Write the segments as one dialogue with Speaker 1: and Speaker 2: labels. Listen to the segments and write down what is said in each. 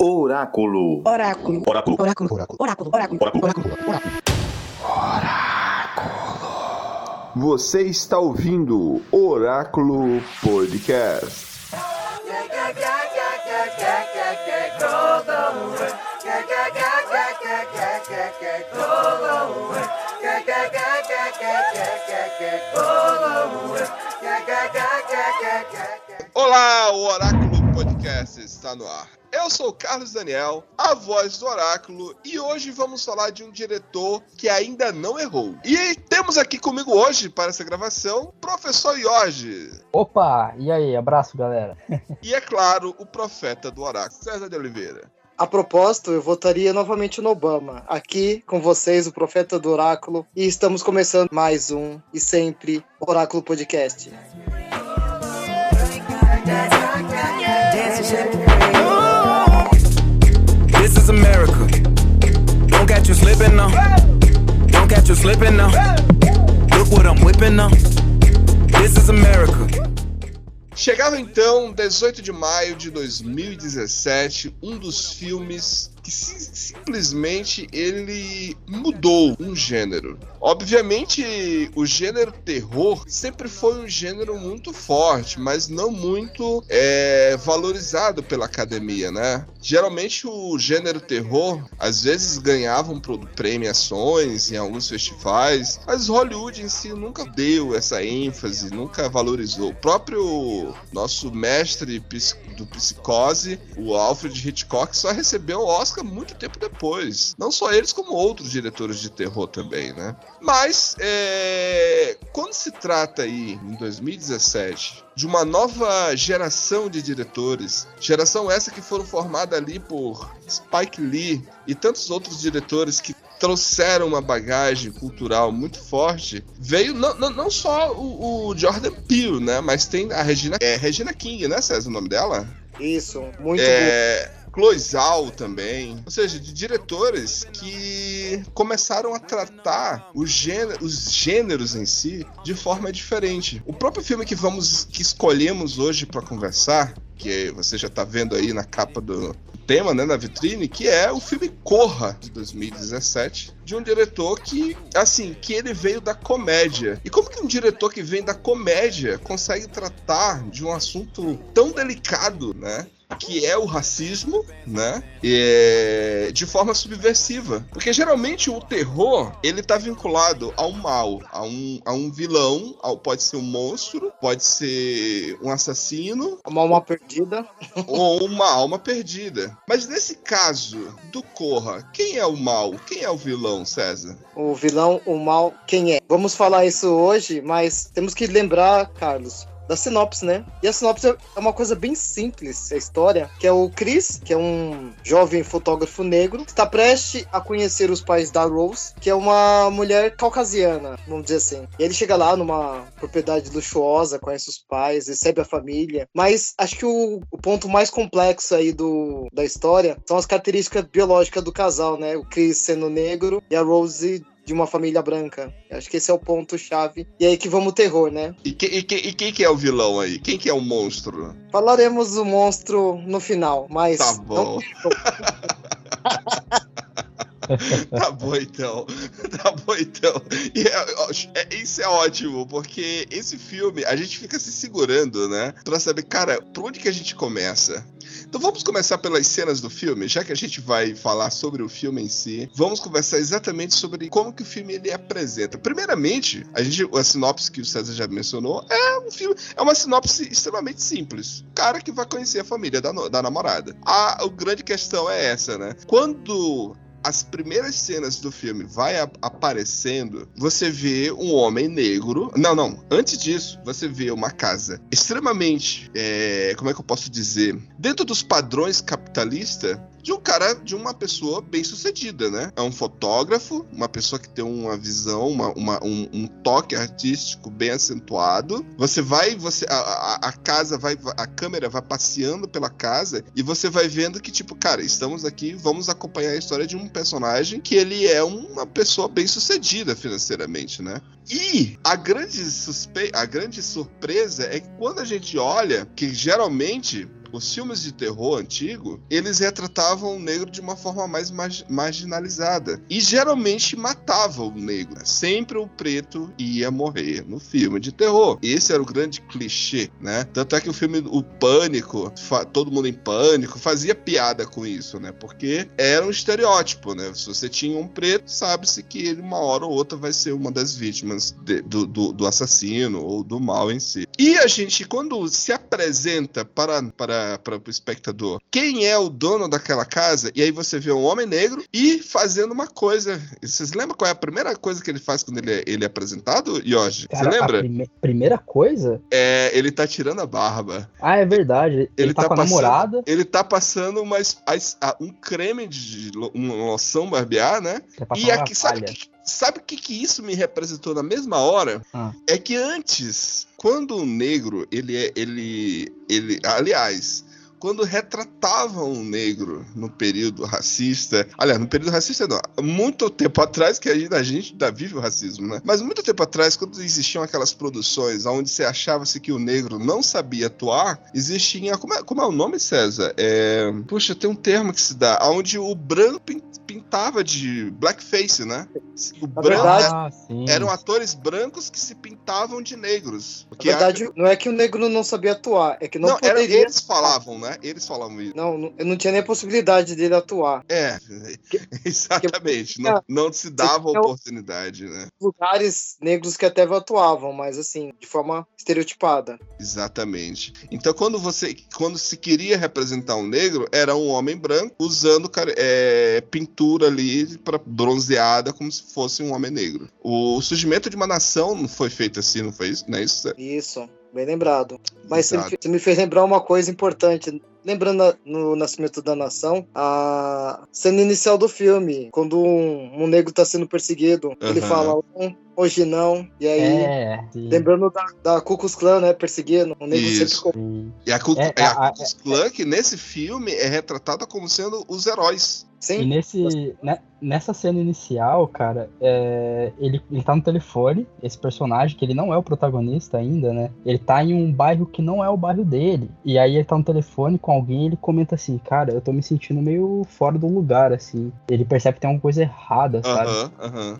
Speaker 1: Oráculo.
Speaker 2: Oráculo.
Speaker 1: Oráculo.
Speaker 2: Oráculo.
Speaker 1: Oráculo.
Speaker 3: Oráculo.
Speaker 1: Oráculo. Oráculo.
Speaker 2: Oráculo.
Speaker 4: Você está ouvindo Oráculo Podcast.
Speaker 5: Olá, o Oráculo Podcast está no ar. Eu sou o Carlos Daniel, a voz do Oráculo, e hoje vamos falar de um diretor que ainda não errou. E temos aqui comigo hoje, para essa gravação, o professor Jorge.
Speaker 6: Opa, e aí, abraço galera.
Speaker 5: E é claro, o profeta do Oráculo, César de Oliveira.
Speaker 7: A propósito, eu votaria novamente no Obama. Aqui com vocês, o Profeta do Oráculo, e estamos começando mais um e sempre Oráculo Podcast.
Speaker 8: This is America. Don't catch you slipping now. Don't catch you slipping now. Look what I'm whipping now. This is America.
Speaker 5: Chegava então 18 de maio de 2017, um dos filmes que si- simplesmente ele mudou um gênero. Obviamente, o gênero terror sempre foi um gênero muito forte, mas não muito é, valorizado pela academia, né? Geralmente o gênero terror às vezes ganhavam premiações em alguns festivais, mas Hollywood em si nunca deu essa ênfase, nunca valorizou. O próprio nosso mestre do Psicose, o Alfred Hitchcock, só recebeu o Oscar muito tempo depois. Não só eles, como outros diretores de terror também, né? Mas, é, quando se trata aí, em 2017, de uma nova geração de diretores, geração essa que foram formada ali por Spike Lee e tantos outros diretores que trouxeram uma bagagem cultural muito forte, veio não, não, não só o, o Jordan Peele, né? Mas tem a Regina, é, Regina King, né, César, o nome dela?
Speaker 7: Isso, muito
Speaker 5: é, Chloe Zhao também. Ou seja, de diretores que começaram a tratar os gêneros, os gêneros em si de forma diferente. O próprio filme que vamos que escolhemos hoje para conversar, que você já tá vendo aí na capa do tema, né, na vitrine, que é o filme Corra de 2017, de um diretor que, assim, que ele veio da comédia. E como que um diretor que vem da comédia consegue tratar de um assunto tão delicado, né? Que é o racismo, né? É, de forma subversiva. Porque geralmente o terror, ele tá vinculado ao mal, a um, a um vilão, ao, pode ser um monstro, pode ser um assassino,
Speaker 7: uma alma perdida.
Speaker 5: ou uma alma perdida. Mas nesse caso do Corra, quem é o mal? Quem é o vilão, César?
Speaker 7: O vilão, o mal, quem é? Vamos falar isso hoje, mas temos que lembrar, Carlos, da sinopse, né? E a sinopse é uma coisa bem simples, a história, que é o Chris, que é um jovem fotógrafo negro, que está prestes a conhecer os pais da Rose, que é uma mulher caucasiana, vamos dizer assim. E ele chega lá numa propriedade luxuosa, conhece os pais, recebe a família, mas acho que o, o ponto mais complexo aí do, da história são as características biológicas do casal, né? O Chris sendo negro e a Rose de uma família branca. Acho que esse é o ponto-chave. E aí que vamos o terror, né?
Speaker 5: E, que, e, que, e quem que é o vilão aí? Quem que é o monstro?
Speaker 7: Falaremos do monstro no final, mas.
Speaker 5: Tá bom. Tá bom então. Tá bom então. E é, é, isso é ótimo, porque esse filme a gente fica se segurando, né? Pra saber, cara, por onde que a gente começa? Então vamos começar pelas cenas do filme, já que a gente vai falar sobre o filme em si. Vamos conversar exatamente sobre como que o filme ele apresenta. Primeiramente, a gente a sinopse que o César já mencionou é um filme, é uma sinopse extremamente simples. O cara que vai conhecer a família da, da namorada. A, a grande questão é essa, né? Quando as primeiras cenas do filme vai a- aparecendo, você vê um homem negro. Não, não. Antes disso, você vê uma casa extremamente. é, como é que eu posso dizer? Dentro dos padrões capitalistas. De um cara, de uma pessoa bem sucedida, né? É um fotógrafo, uma pessoa que tem uma visão, uma, uma- um, um toque artístico bem acentuado. Você vai, você a, a- casa vai, a câmera vai passeando pela casa e você vai vendo que tipo, cara, estamos aqui, vamos acompanhar a história de um personagem que ele é uma pessoa bem sucedida financeiramente, né? E a grande suspe... a grande surpresa é que quando a gente olha que geralmente os filmes de terror antigo, eles retratavam o negro de uma forma mais margi- marginalizada. E geralmente matavam o negro. Sempre o preto ia morrer no filme de terror. Esse era o grande clichê, né? Tanto é que o filme O Pânico, Todo Mundo em Pânico, fazia piada com isso, né? Porque era um estereótipo, né? Se você tinha um preto, sabe-se que ele uma hora ou outra vai ser uma das vítimas de- do, do, do assassino ou do mal em si. E a gente, quando se apresenta para, para, para o espectador quem é o dono daquela casa, e aí você vê um homem negro e fazendo uma coisa. Vocês lembram qual é a primeira coisa que ele faz quando ele é, ele é apresentado, Yoshi? Você
Speaker 6: Cara, a
Speaker 5: lembra?
Speaker 6: prime- primeira coisa?
Speaker 5: É, ele tá tirando a barba.
Speaker 6: Ah, é verdade. Ele,
Speaker 5: Ele
Speaker 6: tá,
Speaker 5: tá
Speaker 6: com a
Speaker 5: passando-
Speaker 6: namorada.
Speaker 5: Ele tá passando uma, a a- um creme de lo- uma loção barbear, né?
Speaker 6: é
Speaker 5: E aqui, sabe o que, sabe o que, que isso me representou na mesma hora?
Speaker 6: Ah.
Speaker 5: É que antes, quando o negro, ele é. Ele. ele aliás. Quando retratavam o negro no período racista, aliás, no período racista não, muito tempo atrás, que a gente, a gente ainda vive o racismo, né? Mas muito tempo atrás, quando existiam aquelas produções onde você achava-se que o negro não sabia atuar, existia. Como é, como é o nome, César? É, puxa, tem um termo que se dá, onde o branco pin- pintava de blackface, né? O
Speaker 7: Na
Speaker 5: branco
Speaker 7: verdade-
Speaker 6: Ah, sim.
Speaker 5: eram atores brancos que se pintavam de negros.
Speaker 7: Na verdade, não é que o negro não sabia atuar, é que não,
Speaker 5: não, era,
Speaker 7: poderia.
Speaker 5: eles falavam, né? Eles falavam isso.
Speaker 7: Não, eu não tinha nem possibilidade dele atuar.
Speaker 5: É, exatamente. Não, não se dava
Speaker 7: tinha-
Speaker 5: oportunidade, né?
Speaker 7: Lugares negros que até atuavam, mas assim, de forma estereotipada.
Speaker 5: Exatamente. Então, quando você, quando se queria representar um negro, era um homem branco usando é, pintura ali para bronzeada como se fosse um homem negro. O surgimento de uma nação não foi feito assim, não foi isso? Não é isso?
Speaker 7: Isso, bem lembrado. Mas você me, você me fez lembrar uma coisa importante. Lembrando a- no Nascimento da Nação, a cena inicial do filme, quando um, um negro tá sendo perseguido, ele
Speaker 5: Aham.
Speaker 7: fala "Não, hoje não. E aí,
Speaker 6: É,
Speaker 7: lembrando da, da Ku Klux Klan, né, perseguindo, o negro
Speaker 5: Isso.
Speaker 7: sempre
Speaker 6: sim.
Speaker 5: E a, Ku-
Speaker 6: É,
Speaker 5: é, a
Speaker 6: a-
Speaker 5: Ku Klux Klan, que nesse filme é retratada como sendo os heróis.
Speaker 6: E
Speaker 7: Sim,
Speaker 6: nesse, né, nessa cena inicial, cara, é, ele, ele tá no telefone, esse personagem, que ele não é o protagonista ainda, né? Ele tá em um bairro que não é o bairro dele. E aí ele tá no telefone com alguém e ele comenta assim, cara, eu tô me sentindo meio fora do lugar, assim. Ele percebe que tem alguma coisa errada, sabe?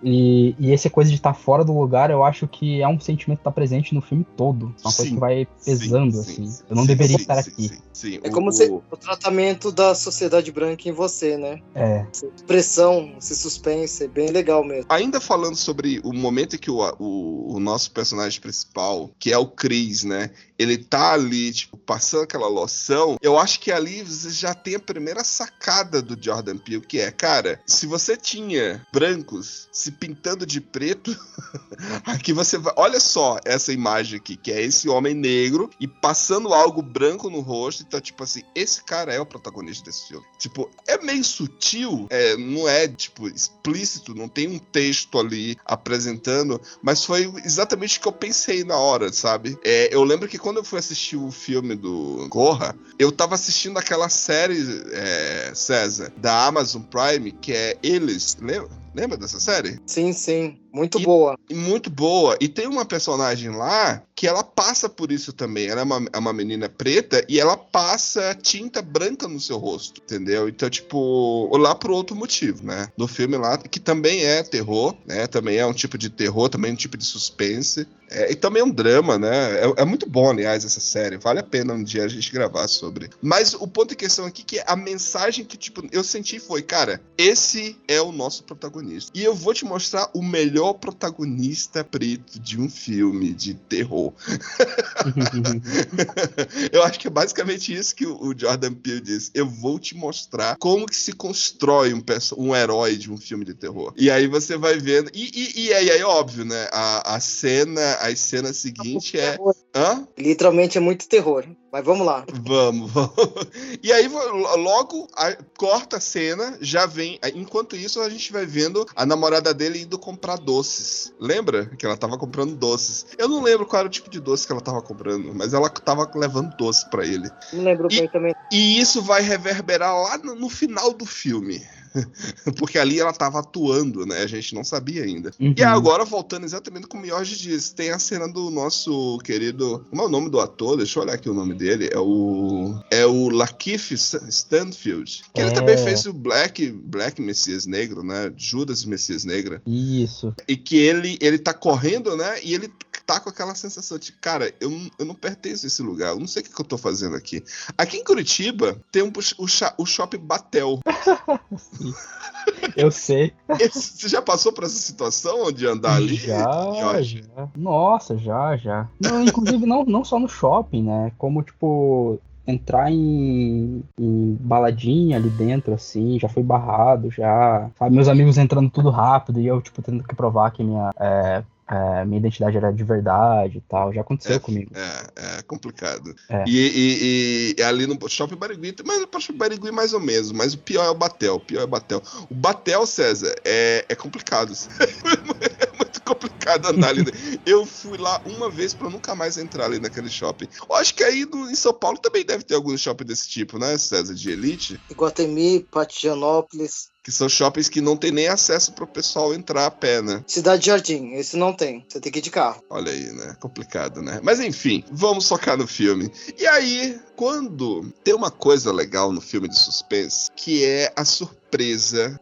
Speaker 6: E, e essa coisa de estar fora do lugar, eu acho que é um sentimento que tá presente no filme todo. É uma coisa
Speaker 5: Sim,
Speaker 6: que vai pesando,
Speaker 5: Sim,
Speaker 6: assim.
Speaker 5: sim,
Speaker 6: eu não
Speaker 5: sim,
Speaker 6: deveria
Speaker 5: sim,
Speaker 6: estar
Speaker 5: sim,
Speaker 6: aqui.
Speaker 5: Sim, sim.
Speaker 7: é
Speaker 5: O-
Speaker 7: como
Speaker 5: o-
Speaker 7: se o tratamento da sociedade branca em você, né?
Speaker 6: É.
Speaker 7: Essa Expressão, esse suspense, é bem legal mesmo.
Speaker 5: Ainda falando sobre o momento em que o, o, o nosso personagem principal, que é o Chris, né? Ele tá ali, tipo, passando aquela loção. Eu acho que ali você já tem a primeira sacada do Jordan Peele, que é, cara, se você tinha brancos se pintando de preto, aqui você vai. Olha só essa imagem aqui, que é esse homem negro e passando algo branco no rosto. Então, tipo assim, esse cara é o protagonista desse filme. Tipo, é meio sutil, é, não é, tipo, explícito, não tem um texto ali apresentando, mas foi exatamente o que eu pensei na hora, sabe? É, eu lembro que quando eu fui assistir o filme do Corra, eu tava assistindo aquela série, é, César, da Amazon Prime, que é Eles. Lembra, lembra dessa série?
Speaker 7: Sim, sim, muito
Speaker 5: E-
Speaker 7: boa.
Speaker 5: E muito boa. E tem uma personagem lá que ela passa por isso também. Ela é uma, é uma menina preta e ela passa tinta branca no seu rosto, entendeu? Então, tipo, lá por outro motivo, né? No filme lá, que também é terror, né? Também é um tipo de terror, também é um tipo de suspense. É, e também é um drama, né? É, é, muito bom, aliás, essa série. Vale a pena um dia a gente gravar sobre. Mas o ponto em questão aqui é que a mensagem que, tipo, eu senti foi, cara, esse é o nosso protagonista. E eu vou te mostrar o melhor protagonista preto de um filme de terror. eu acho que é basicamente isso que o Jordan Peele disse. Eu vou te mostrar como que se constrói um, um herói de um filme de terror. E aí você vai vendo. E, e, e aí, aí, óbvio, né? A, a cena a cena seguinte é. Hã?
Speaker 7: Literalmente é muito terror. Mas vamos lá.
Speaker 5: Vamos, vamos. E aí, logo, a, corta a cena, já vem. Enquanto isso, a gente vai vendo a namorada dele indo comprar doces. Lembra? Que ela tava comprando doces. Eu não lembro qual era o tipo de doce que ela tava comprando, mas ela tava levando doce para ele.
Speaker 7: Não lembro
Speaker 5: e,
Speaker 7: bem também.
Speaker 5: E isso vai reverberar lá no, no final do filme. Porque ali ela estava atuando, né? A gente não sabia ainda. Uhum. E agora, voltando exatamente como o Jorge disse, tem a cena do nosso querido. Como é o nome do ator? Deixa eu olhar aqui o nome dele. É o. É o Lakeith Stanfield. Que é. ele também fez o Black, Black Messias Negro, né? Judas Messias Negra.
Speaker 6: Isso.
Speaker 5: E que ele, ele tá correndo, né? E ele tá com aquela sensação de, cara, eu, eu não pertenço a esse lugar, eu não sei o que, que eu tô fazendo aqui. Aqui em Curitiba tem um, o, o shopping Batel.
Speaker 6: Eu sei.
Speaker 5: Você já passou por essa situação de andar ali?
Speaker 6: Já, já. Nossa, já, já. Não, inclusive, não, não só no shopping, né? Como, tipo, entrar em, em, baladinha ali dentro, assim, já foi barrado, já. Sabe, meus amigos entrando tudo rápido e eu, tipo, tendo que provar que minha. É, é, minha identidade era de verdade e tal. Já aconteceu
Speaker 5: é,
Speaker 6: comigo.
Speaker 5: É, é complicado. É. E, e, e, ali no Shopping Barigui, mas no Shopping Barigui mais ou menos, mas o pior é o Batel, o pior é o Batel. O Batel, César, é, é complicado. andar ali. Eu fui lá uma vez para nunca mais entrar ali naquele shopping. Eu acho que aí no, em São Paulo também deve ter algum shopping desse tipo, né, César, de elite?
Speaker 7: Iguatemi, Patianópolis
Speaker 5: que são shoppings que não tem nem acesso para o pessoal entrar a pé, né?
Speaker 7: Cidade Jardim, esse não tem. Você tem que ir de carro.
Speaker 5: Olha aí, né? Complicado, né? Mas enfim, vamos focar no filme. E aí, quando tem uma coisa legal no filme de suspense, que é a surpresa,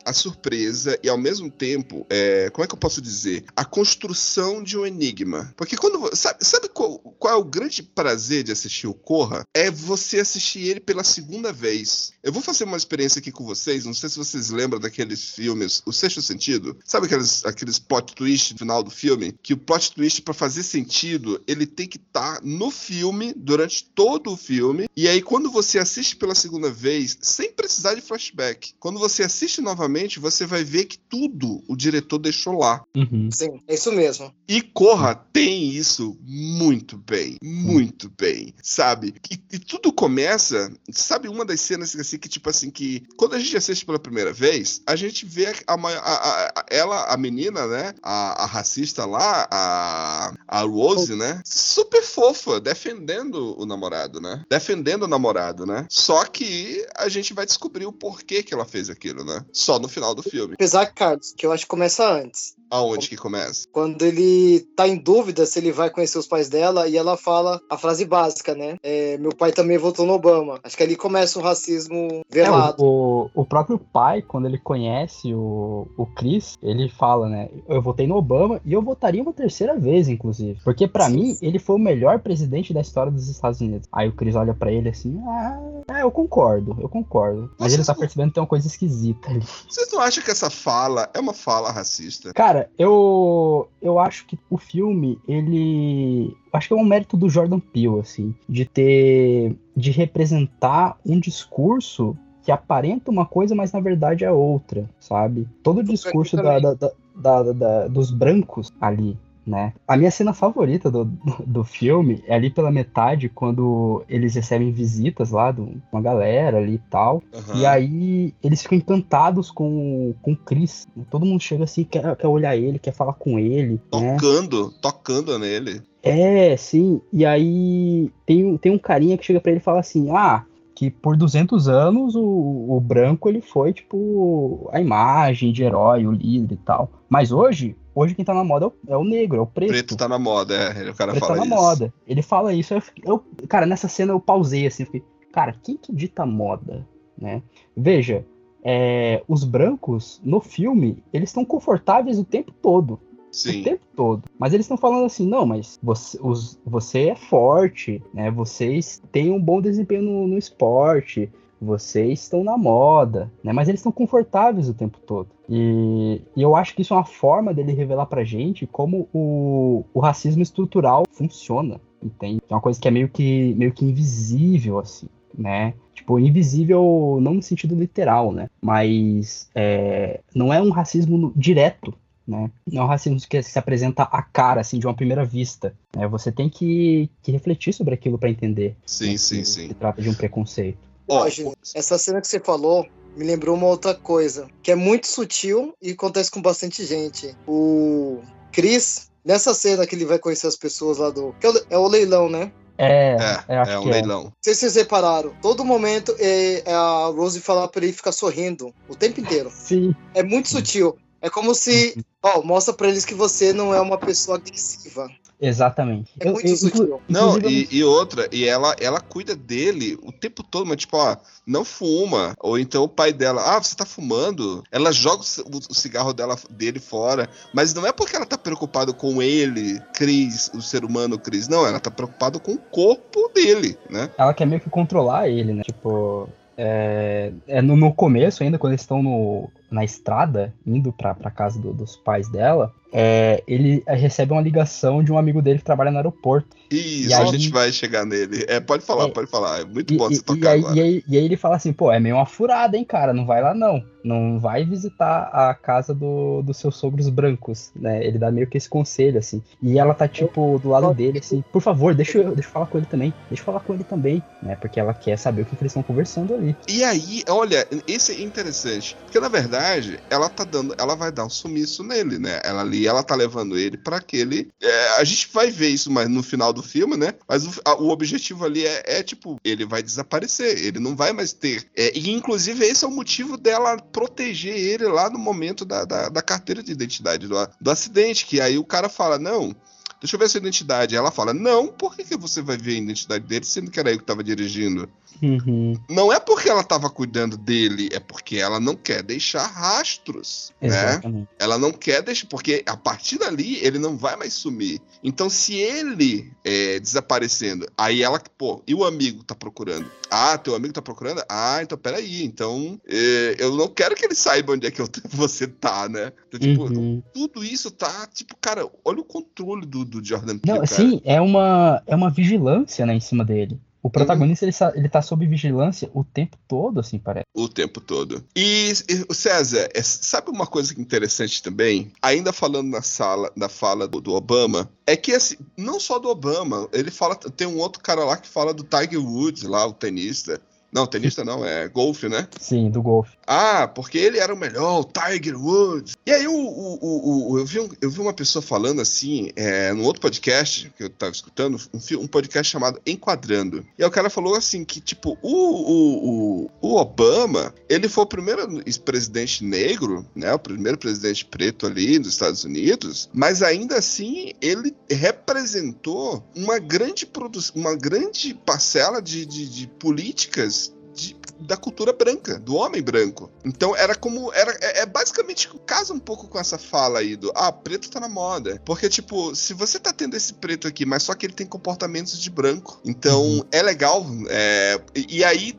Speaker 5: a surpresa e ao mesmo tempo, é, como é que eu posso dizer, a construção de um enigma. Porque quando sabe, sabe qual, qual é o grande prazer de assistir o Corra? É você assistir ele pela segunda vez. Eu vou fazer uma experiência aqui com vocês. Não sei se vocês lembram daqueles filmes, O Sexto Sentido. Sabe aqueles, aqueles plot twist no final do filme? Que o plot twist para fazer sentido, ele tem que estar tá no filme durante todo o filme e aí, quando você assiste pela segunda vez, sem precisar de flashback, quando você assiste novamente, você vai ver que tudo o diretor deixou lá.
Speaker 7: Uhum. Sim, é isso mesmo.
Speaker 5: E Corra tem isso muito bem, muito bem, sabe? E, e, tudo começa, sabe, uma das cenas assim que tipo assim que quando a gente assiste pela primeira vez, a gente vê a, a, a ela, a menina, né, a, a racista lá, a, a Rose, né, super fofa, defendendo o namorado, né? Defendendo defendendo o namorado, né? Só que a gente vai descobrir o porquê que ela fez aquilo, né? Só no final do filme.
Speaker 7: Apesar, Carlos, que eu acho que começa antes.
Speaker 5: Aonde que começa?
Speaker 7: Quando ele tá em dúvida se ele vai conhecer os pais dela e ela fala a frase básica, né? É, meu pai também votou no Obama. Acho que ali começa o racismo velado.
Speaker 6: É, o, o, próprio pai, quando ele conhece o, o Chris, ele fala, né? Eu votei no Obama e eu votaria uma terceira vez, inclusive. Porque para mim, ele foi o melhor presidente da história dos Estados Unidos. Aí o Chris olha para ele assim, ah, é, eu concordo, eu concordo. Mas Vocês ele tá não... percebendo que tem uma coisa esquisita ali.
Speaker 5: Vocês não acham que essa fala é uma fala racista?
Speaker 6: Cara, eu, eu acho que o filme, ele. Acho que é um mérito do Jordan Peele, assim, de ter. de representar um discurso que aparenta uma coisa, mas na verdade é outra, sabe? Todo o discurso da, da, da, da, dos brancos ali, né? A minha cena favorita do, do filme é ali pela metade, quando eles recebem visitas lá de uma galera ali e tal. Uhum. E aí eles ficam encantados com, com o Chris. Todo mundo chega assim, quer, quer olhar ele, quer falar com ele.
Speaker 5: Né? Tocando, né? tocando nele.
Speaker 6: É, sim. E aí tem, tem um carinha que chega para ele e fala assim: Ah, que por 200 anos o, o branco ele foi tipo a imagem de herói, o líder e tal. Mas hoje Hoje quem tá na moda é o, é o negro, é o preto.
Speaker 5: Preto tá na moda, é. O cara
Speaker 6: preto
Speaker 5: fala
Speaker 6: tá na
Speaker 5: isso.
Speaker 6: moda. Ele fala isso. Eu, eu, cara, nessa cena eu pausei assim, fiquei, cara, quem que dita moda, né? Veja, é, os brancos no filme, eles estão confortáveis o tempo todo.
Speaker 5: Sim.
Speaker 6: O tempo todo. Mas eles estão falando assim, não, mas você, os, você é forte, né? Vocês têm um bom desempenho no, no esporte, vocês estão na moda, né? Mas eles estão confortáveis o tempo todo. E, e eu acho que isso é uma forma dele revelar pra gente como o, o racismo estrutural funciona, entende? É uma coisa que é meio que, meio que invisível, assim, né? Tipo, invisível não no sentido literal, né? Mas é, não é um racismo direto, né? Não é um racismo que se apresenta à cara, assim, de uma primeira vista. Né? Você tem que, que refletir sobre aquilo pra entender.
Speaker 5: Sim,
Speaker 6: né,
Speaker 5: sim,
Speaker 6: que
Speaker 5: sim.
Speaker 6: Se trata de um preconceito.
Speaker 5: Ó,
Speaker 7: essa cena que você falou me lembrou uma outra coisa, que é muito sutil e acontece com bastante gente. O Chris, nessa cena que ele vai conhecer as pessoas lá do. que é o- é o leilão, né?
Speaker 6: É,
Speaker 5: É,
Speaker 6: acho
Speaker 5: é um
Speaker 6: que
Speaker 5: leilão.
Speaker 7: Não sei se vocês repararam, todo momento é, é a Rose falar pra ele ficar sorrindo o tempo inteiro.
Speaker 6: Sim,
Speaker 7: É muito sutil. É como se, ó, mostra pra eles que você não é uma pessoa agressiva.
Speaker 6: Exatamente.
Speaker 7: É muito
Speaker 6: inclu-
Speaker 7: sutil.
Speaker 5: Não, e, e outra, e ela, ela cuida dele o tempo todo, mas tipo, ó, não fuma. Ou então o pai dela, ah, você tá fumando? Ela joga o- o cigarro dela, dele fora. Mas não é porque ela tá preocupada com ele, Cris, o ser humano Cris. Não, ela tá preocupada com o corpo dele, né?
Speaker 6: ela quer meio que controlar ele, né? Tipo, é, é no, no começo ainda, quando eles estão no, na estrada, indo pra, pra casa do- dos pais dela, é, ele recebe uma ligação de um amigo dele que trabalha no aeroporto.
Speaker 5: Isso,
Speaker 6: E
Speaker 5: a
Speaker 6: aí-
Speaker 5: gente vai chegar nele. É, pode falar,
Speaker 6: É,
Speaker 5: pode falar. É muito
Speaker 6: E,
Speaker 5: bom
Speaker 6: e-
Speaker 5: você
Speaker 6: e
Speaker 5: tocar
Speaker 6: aí,
Speaker 5: agora.
Speaker 6: e, aí, e aí ele fala assim, pô, é meio uma furada, hein, cara, não vai lá não. Não vai visitar a casa do, dos seus sogros brancos, né? Ele dá meio que esse conselho, assim. E ela tá, tipo, do lado dele, assim, por favor, deixa eu, deixa eu falar com ele também. Deixa eu falar com ele também, né? Porque ela quer saber o que, que eles estão conversando ali.
Speaker 5: E aí, olha, esse é interessante. Porque na verdade, ela tá dando. Ela vai dar um sumiço nele, né? Ela ali, ela tá levando ele pra aquele. é, a gente vai ver isso mais no final do filme, né? Mas o, a- o objetivo ali é, é, tipo, ele vai desaparecer. Ele não vai mais ter. é, e inclusive, esse é o motivo dela proteger ele lá no momento da, da, da carteira de identidade do, do acidente. Que aí o cara fala: não. Deixa eu ver a sua identidade. Ela fala: Não, por que, que você vai ver a identidade dele, sendo que era eu que tava dirigindo?
Speaker 6: Uhum,
Speaker 5: Não é porque ela tava cuidando dele, é porque ela não quer deixar rastros, né?
Speaker 6: exatamente.
Speaker 5: Ela não quer deixar, porque a partir dali ele não vai mais sumir. Então, se ele é, desaparecendo, aí ela, pô, e o amigo tá procurando? Ah, teu amigo tá procurando? Ah, então peraí. Então, é, eu não quero que ele saiba onde é que eu- você tá, né? Então, tipo,
Speaker 6: Uhum.
Speaker 5: tudo isso tá, tipo, cara, olha o controle do, do Jordan Peele,
Speaker 6: Não, sim, é uma, é uma vigilância, né, em cima dele. O protagonista, ele, sa- ele tá sob vigilância o tempo todo, assim, parece.
Speaker 5: O tempo todo. E, e, César, é- sabe uma coisa que é interessante também? Ainda falando na sala, na fala do, do Obama, é que assim, não só do Obama, ele fala, tem um outro cara lá que fala do Tiger Woods, lá, o tenista. Não, tenista não, é golfe, né?
Speaker 6: Sim, do golfe.
Speaker 5: Ah, porque ele era o melhor, o Tiger Woods. E aí o, o, o- o- eu, vi um- eu vi uma pessoa falando assim, é, num outro podcast que eu tava escutando, um, um podcast chamado Enquadrando. E aí o cara falou assim que, tipo, o, o, o, o Obama, ele foi o primeiro ex-presidente negro, né? O primeiro presidente preto ali dos Estados Unidos, mas ainda assim ele representou uma grande produção, uma grande parcela de, de, de políticas de- da cultura branca, do homem branco. Então era como. Era, é, é basicamente casa um pouco com essa fala aí do ah, preto tá na moda. Porque, tipo, se você tá tendo esse preto aqui, mas só que ele tem comportamentos de branco. Então
Speaker 6: Uhum.
Speaker 5: é legal. é, e, e aí.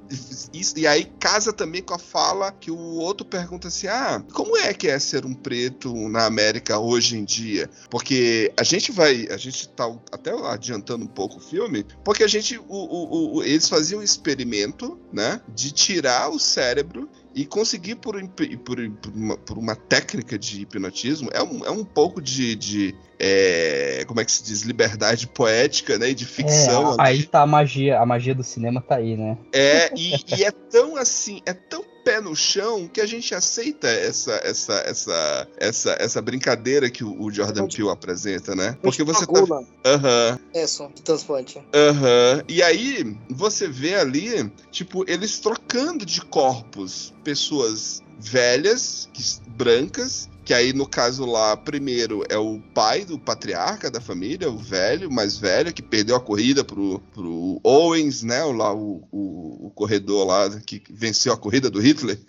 Speaker 5: Isso, e aí casa também com a fala que o outro pergunta assim: ah, como é que é ser um preto na América hoje em dia? Porque a gente vai. A gente tá até adiantando um pouco o filme, porque a gente. O, o- o- eles faziam um experimento, né? De tirar o cérebro e conseguir por, por, por uma, por uma técnica de hipnotismo. É um, é um pouco de. de, é, como é que se diz? Liberdade poética, né? E de ficção.
Speaker 6: É, aí tá a magia, a magia do cinema tá aí, né?
Speaker 5: É, e, e é tão assim, é tão pé no chão que a gente aceita essa essa essa essa, essa brincadeira que o, o Jordan Peele apresenta, né? Porque você tá. Aham,
Speaker 7: É, só, transplante.
Speaker 5: aham. E aí você vê ali, tipo, eles trocando de corpos pessoas velhas, que- brancas, que aí no caso lá, primeiro é o pai do patriarca da família, o velho, mais velho, que perdeu a corrida pro, pro Owens, né? O, lá, o, o, o corredor lá que venceu a corrida do Hitler.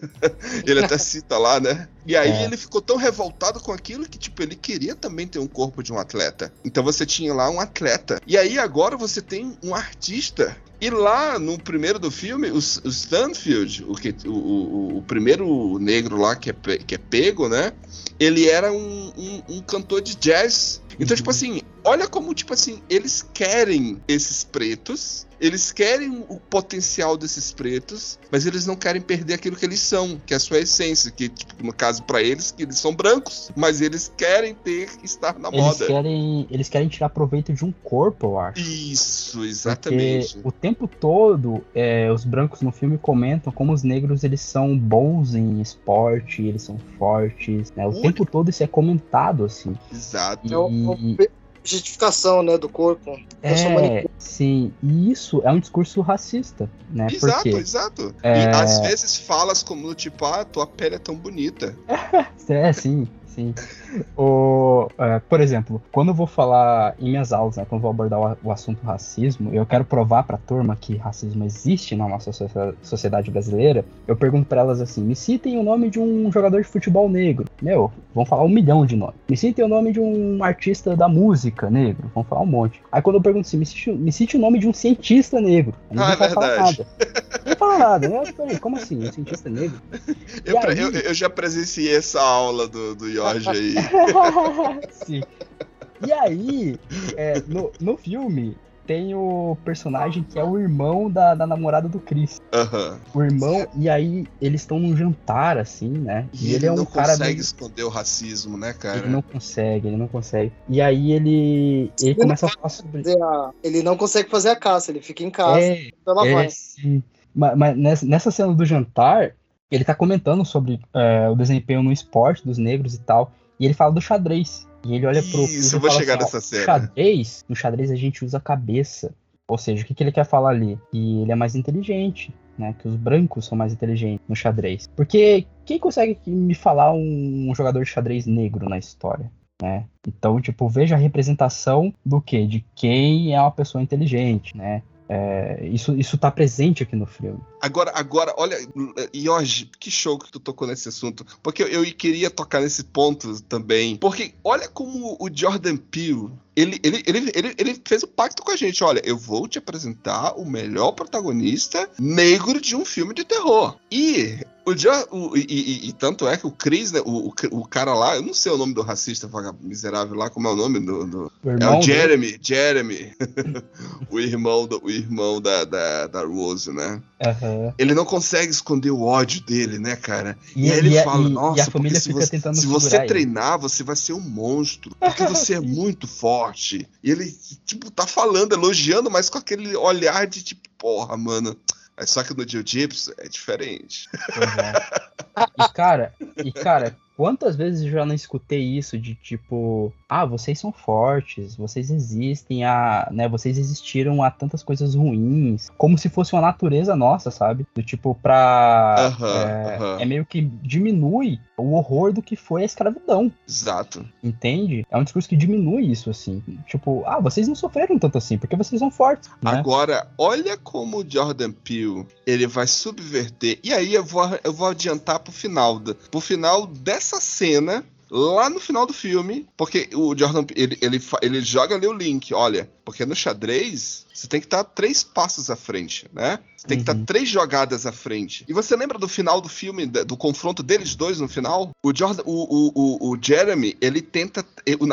Speaker 5: ele até cita lá, né? E aí
Speaker 6: É.
Speaker 5: ele ficou tão revoltado com aquilo que, tipo, ele queria também ter um corpo de um atleta. Então você tinha lá um atleta. E aí agora você tem um artista. E lá no primeiro do filme, o, o Stanfield, o, que, o, o, o primeiro negro lá que é, que é pego, né? Ele era um, um, um cantor de jazz. Então, tipo assim, olha como, tipo assim, eles querem esses pretos, eles querem o potencial desses pretos, mas eles não querem perder aquilo que eles são, que é a sua essência, que, tipo, no caso pra eles, que eles são brancos, mas eles querem ter, estar na
Speaker 6: Eles
Speaker 5: moda.
Speaker 6: querem, eles querem tirar proveito de um corpo, eu acho.
Speaker 5: Isso, exatamente.
Speaker 6: Porque o tempo todo, é, os brancos no filme comentam como os negros eles são bons em esporte, eles são fortes, né? O
Speaker 5: Ui.
Speaker 6: tempo todo isso é comentado, assim.
Speaker 5: Exato.
Speaker 7: É uma
Speaker 6: E,
Speaker 7: justificação, né, do corpo.
Speaker 6: É, sim, e isso é um discurso racista, né?
Speaker 5: Exato,
Speaker 6: Porque,
Speaker 5: exato.
Speaker 6: É.
Speaker 5: E às vezes falas como tipo, ah, tua pele é tão bonita.
Speaker 6: é, sim, sim. O, é, por exemplo, quando eu vou falar em minhas aulas, né, quando eu vou abordar o, o assunto racismo, eu quero provar pra turma que racismo existe na nossa socia- sociedade brasileira, eu pergunto pra elas assim, me citem o nome de um jogador de futebol negro. Meu, vão falar um milhão de nomes. Me citem o nome de um artista da música negro. Vão falar um monte. Aí quando eu pergunto assim, me cite, me cite o nome de um cientista negro. Aí
Speaker 5: Ah, é
Speaker 6: vai falar nada. Ninguém fala nada, né? Peraí, como assim? Um cientista negro?
Speaker 5: Eu,
Speaker 6: aí?
Speaker 5: eu, eu já presenciei essa aula do, do Jorge aí.
Speaker 6: Sim. E aí, é, no, no filme, tem o personagem que é o irmão da, da namorada do Chris.
Speaker 5: Aham.
Speaker 6: O irmão, e aí eles estão num jantar, assim, né?
Speaker 5: E,
Speaker 6: E,
Speaker 5: ele,
Speaker 6: ele é um
Speaker 5: não
Speaker 6: cara
Speaker 5: consegue
Speaker 6: meio...
Speaker 5: esconder o racismo, né, cara?
Speaker 6: Ele não consegue, ele não consegue. E aí ele, ele começa a falar sobre.
Speaker 7: A- Ele não consegue fazer a caça, ele fica em casa,
Speaker 6: É,
Speaker 7: então ela
Speaker 6: é,
Speaker 7: vai.
Speaker 6: sim. Mas, mas nessa, nessa cena do jantar, ele tá comentando sobre é, o desempenho no esporte dos negros e tal. E ele fala do xadrez. E ele olha pro.
Speaker 5: Isso,
Speaker 6: Chris e
Speaker 5: eu vou chegar
Speaker 6: assim, ó,
Speaker 5: nessa cena.
Speaker 6: Xadrez, no xadrez a gente usa a cabeça. Ou seja, o que, que ele quer falar ali? Que ele é mais inteligente, né? Que os brancos são mais inteligentes no xadrez. Porque quem consegue me falar um, jogador de xadrez negro na história? Né? Então, tipo, veja a representação do quê? De quem é uma pessoa inteligente, né? É, isso, isso tá presente aqui no filme.
Speaker 5: Agora, agora, olha, Jorge, que show que tu tocou nesse assunto. Porque eu, eu queria tocar nesse ponto também. Porque olha como o Jordan Peele, ele, ele, ele, ele, ele fez o pacto com a gente. Olha, eu vou te apresentar o melhor protagonista negro de um filme de terror. E o, Jo- o- e, e- e tanto é que o Chris, né, o, o, o cara lá, eu não sei o nome do racista miserável lá, como é o nome do- do,
Speaker 6: O
Speaker 5: é o
Speaker 6: dele-
Speaker 5: Jeremy, Jeremy. o irmão, do, o irmão da, da, da Rose, né?
Speaker 6: Aham.
Speaker 5: Ele não consegue esconder o ódio dele, né, cara?
Speaker 6: E,
Speaker 5: E, aí ele
Speaker 6: e
Speaker 5: fala,
Speaker 6: e-
Speaker 5: nossa,
Speaker 6: a família
Speaker 5: se você, se você
Speaker 6: segurar ele.
Speaker 5: treinar, você vai ser um monstro. Porque você é muito forte. E ele, tipo, tá falando, elogiando, mas com aquele olhar de tipo, porra, mano. Mas Só que no Jiu-Jitsu é diferente.
Speaker 6: É. E cara, e cara, quantas vezes eu já não escutei isso de tipo, ah, vocês são fortes, vocês existem, a, né, vocês existiram a tantas coisas ruins, como se fosse uma natureza nossa, sabe? Do tipo pra é, é meio que diminui o horror do que foi a escravidão,
Speaker 5: Exato.
Speaker 6: entende? É um discurso que diminui isso assim, tipo, ah, vocês não sofreram tanto assim, porque vocês são fortes, né?
Speaker 5: Agora, olha como o Jordan Peele ele vai subverter. E aí eu vou, eu vou adiantar pro final, pro final dessa cena. Lá no final do filme, porque o Jordan ele, ele, ele joga ali o link, olha, porque no xadrez você tem que estar três passos à frente, né? Você tem que estar
Speaker 6: Uhum.
Speaker 5: três jogadas à frente. E você lembra do final do filme, do confronto deles dois no final? O Jordan, o, o, o, Jeremy, ele tenta,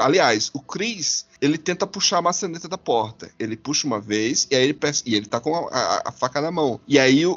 Speaker 5: aliás, o Chris, ele tenta puxar a maçaneta da porta. Ele puxa uma vez e aí ele peça- e ele tá com a, a- a faca na mão. E aí o,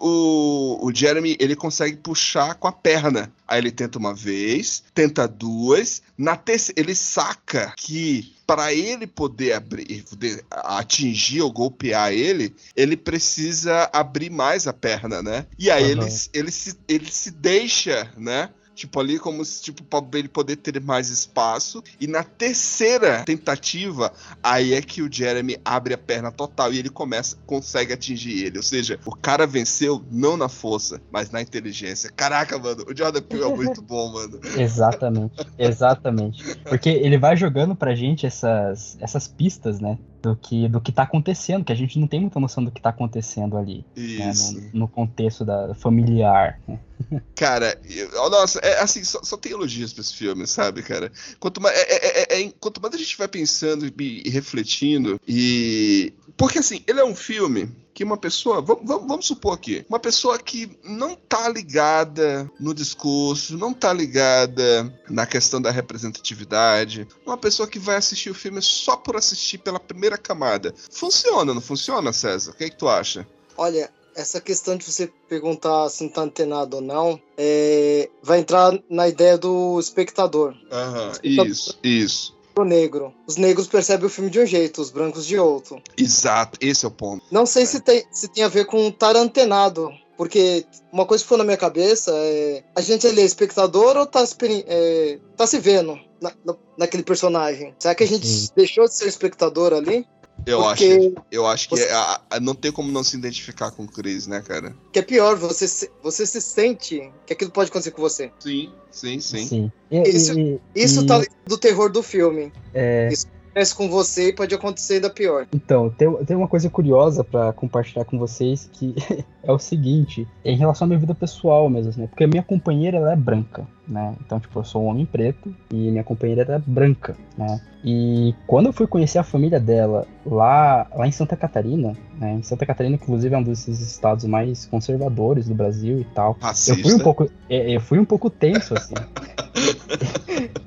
Speaker 5: o Jeremy ele consegue puxar com a perna. Aí ele tenta uma vez, tenta duas. Na terceira ele saca que para ele poder abrir, poder atingir ou golpear ele, ele precisa abrir mais a perna, né? E aí
Speaker 6: Aham.
Speaker 5: ele, ele, se, ele se deixa, né? Tipo, ali como se, tipo, pra ele poder ter mais espaço. E na terceira tentativa, aí é que o Jeremy abre a perna total e ele começa, consegue atingir ele. Ou seja, o cara venceu não na força, mas na inteligência. Caraca, mano, o Jordan Peele é muito bom, mano.
Speaker 6: Exatamente, exatamente. Porque ele vai jogando pra gente essas, essas pistas, né? Do que, do que tá acontecendo, que a gente não tem muita noção do que tá acontecendo ali. Né, no, no contexto da familiar. né?
Speaker 5: Cara, eu- nossa, é assim, só, só tem elogios pra esse filme, sabe, cara? Quanto mais, é- é- é- é- quanto mais a gente vai pensando e, e refletindo, e. Porque assim, ele é um filme que uma pessoa. Vamos, vamos, vamos supor aqui, uma pessoa que não tá ligada no discurso, não tá ligada na questão da representatividade, uma pessoa que vai assistir o filme só por assistir pela primeira camada. Funciona, não funciona, César? O que, é que tu acha?
Speaker 7: Olha, essa questão de você perguntar se não tá antenado ou não, é, vai entrar na ideia do espectador.
Speaker 5: Aham, isso, isso.
Speaker 7: O negro. Os negros percebem o filme de um jeito, os brancos de outro.
Speaker 5: Exato, esse é o ponto.
Speaker 7: Não sei se tem, se tem a ver com estar antenado. Porque uma coisa que foi na minha cabeça é. A gente ele é espectador ou tá, é, tá se vendo na, na- naquele personagem? Será que a gente
Speaker 6: Sim.
Speaker 7: deixou de ser espectador ali?
Speaker 5: Eu
Speaker 7: Porque-
Speaker 5: acho, eu acho que
Speaker 7: você-
Speaker 5: é- a- não tem como não se identificar com o Chris, né, cara?
Speaker 7: Que é pior, você se, você se sente que aquilo pode acontecer com você.
Speaker 5: Sim, sim, sim.
Speaker 6: Sim. E-
Speaker 7: Isso-
Speaker 6: e-
Speaker 7: Isso
Speaker 6: e-
Speaker 7: tá dentro do terror do filme.
Speaker 6: é,
Speaker 7: Acontece com você e pode acontecer ainda pior.
Speaker 6: Então, tem, tem uma coisa curiosa pra compartilhar com vocês que é o seguinte, em relação à minha vida pessoal mesmo, né? Porque a minha companheira, ela é branca, né? Então, tipo, eu sou um homem preto e minha companheira era branca, né? E quando eu fui conhecer a família dela lá, lá em Santa Catarina, né? Em Santa Catarina, inclusive é um desses estados mais conservadores do Brasil e tal. Eu fui um pouco, é, eu fui um pouco tenso, assim.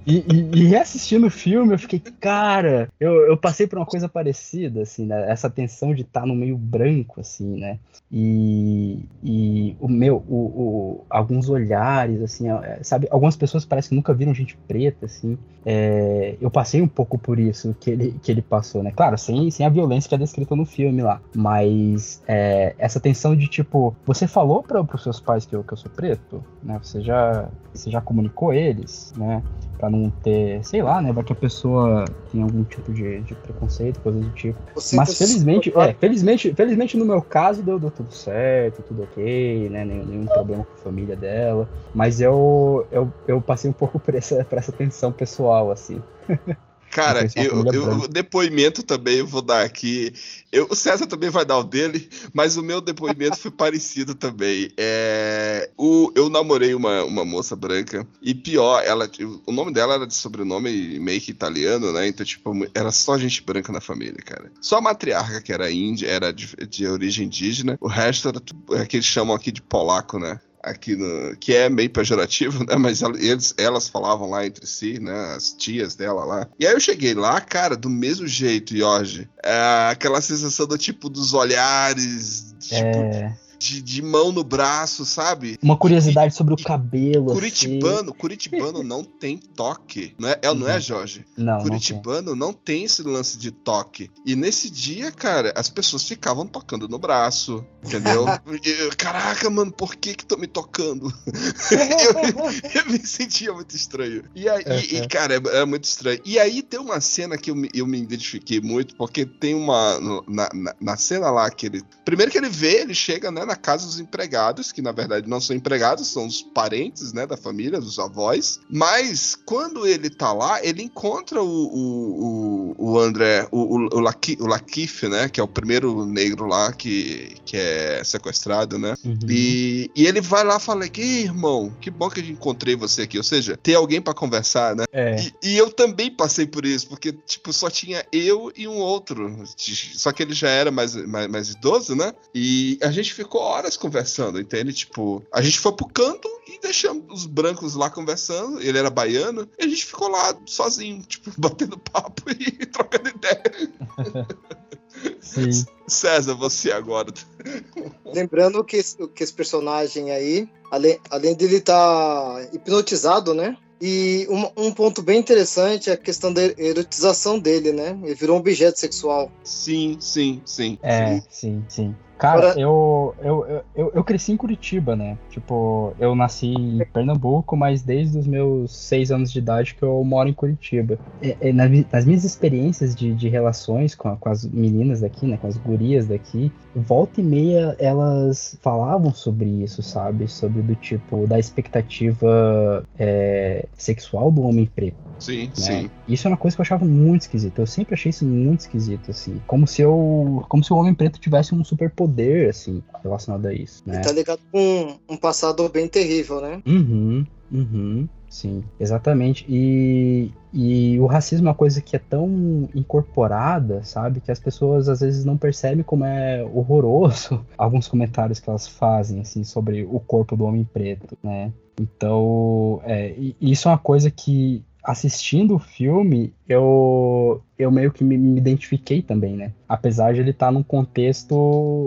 Speaker 6: E, e, e reassistindo o filme, eu fiquei, cara, eu, eu passei por uma coisa parecida, assim, né? Essa tensão de estar no meio branco, assim, né? E, e o meu, o, o- alguns olhares, assim, é, sabe? Algumas pessoas parecem que nunca viram gente preta, assim. É, eu passei um pouco por isso que ele, que ele passou, né? Claro, sem, sem a violência que é descrita no filme lá. Mas é, essa tensão de tipo, você falou para os seus pais que eu, que eu sou preto, né? Você já, você já comunicou eles, né? Pra não ter, sei lá, né? Vai que a pessoa tem algum tipo de, de preconceito, coisa do tipo.
Speaker 7: Você
Speaker 6: Mas felizmente, é, felizmente, felizmente no meu caso deu, deu tudo certo, tudo ok, né? Nenhum, nenhum problema com a família dela. Mas eu, eu, eu passei um pouco por essa, por essa tensão pessoal, assim.
Speaker 5: Cara,
Speaker 6: é
Speaker 5: eu, eu- o depoimento também eu vou dar aqui. Eu, o César também vai dar o dele, mas o meu depoimento foi parecido também. É, o, eu namorei uma, uma moça branca, e pior, ela, o nome dela era de sobrenome meio que italiano, né? Então, tipo, era só gente branca na família, cara. Só a matriarca, que era índia, era de, de origem indígena, o resto era tudo- é que eles chamam aqui de polaco, né? Aqui no, que é meio pejorativo, né? Mas eles, elas falavam lá entre si, né? As tias dela lá. E aí eu cheguei lá, cara, do mesmo jeito, Jorge. É, aquela sensação do tipo dos olhares, tipo,
Speaker 6: É,
Speaker 5: de, de mão no braço, sabe?
Speaker 6: uma curiosidade sobre o cabelo. assim.
Speaker 5: Curitibano, Curitibano não tem toque, não é, é- não é,
Speaker 6: Uhum.
Speaker 5: Jorge?
Speaker 6: Não, não tem.
Speaker 5: Curitibano não tem esse lance de toque. E nesse dia, cara, as pessoas ficavam tocando no braço, entendeu? E eu, Caraca, mano, por que que tô me tocando? eu, eu me sentia muito estranho. E aí,
Speaker 6: É,
Speaker 5: e,
Speaker 6: é.
Speaker 5: cara, é, é muito estranho. E aí tem uma cena que eu me, eu me identifiquei muito, porque tem uma. Na, na, na cena lá que ele. Primeiro que ele vê, ele chega, né, na casa dos empregados, que na verdade não são empregados, são os parentes, né, da família, dos avós. Mas quando ele tá lá, ele encontra o, o, o, o André, o, o, o, o Lakif, né, que é o primeiro negro lá que, que é sequestrado, né?
Speaker 6: Uhum.
Speaker 5: E, e ele vai lá e fala "Ih, irmão, que bom que eu encontrei você aqui. Ou seja, tem alguém pra conversar, né?
Speaker 6: É,
Speaker 5: E, e eu também passei por isso, porque, tipo, só tinha eu e um outro. Só que ele já era mais, mais, mais idoso, né? E a gente ficou horas conversando, entende? Tipo, a gente foi pro canto e deixamos os brancos lá conversando. Ele era baiano. E a gente ficou lá sozinho, tipo, batendo papo e trocando ideia.
Speaker 6: sim.
Speaker 5: César, você agora.
Speaker 7: Lembrando que esse, que esse personagem aí, além, além dele estar hipnotizado, né? E um, um ponto bem interessante é a questão da erotização dele, né? Ele virou um objeto sexual.
Speaker 5: Sim, sim, sim.
Speaker 6: É,
Speaker 5: sim.
Speaker 6: sim, sim. Cara,
Speaker 7: Agora-
Speaker 6: eu, eu, eu- eu, cresci em Curitiba, né? Tipo, eu nasci em Pernambuco, mas desde os meus seis anos de idade que eu moro em Curitiba. É, é, na mi- nas minhas experiências de, de relações com, a- com as meninas daqui, né? Com as gurias daqui, volta e meia elas falavam sobre isso, sabe? Sobre do tipo, da expectativa é, sexual do homem preto
Speaker 5: Sim,
Speaker 6: né?
Speaker 5: sim.
Speaker 6: Isso é uma coisa que eu achava muito esquisita. Eu sempre achei isso muito esquisito, assim. Como se eu. Como se o homem preto tivesse um superpoder, assim, relacionado a isso, né?
Speaker 7: Tá ligado com um passado bem terrível, né?
Speaker 6: Uhum, uhum. Sim, exatamente. E, e o racismo é uma coisa que é tão incorporada, sabe? Que as pessoas às vezes não percebem como é horroroso alguns comentários que elas fazem, assim, sobre o corpo do homem preto, né? Então, é, isso é uma coisa que, assistindo o filme, eu, eu meio que me, me identifiquei também, né? Apesar de ele estar num contexto,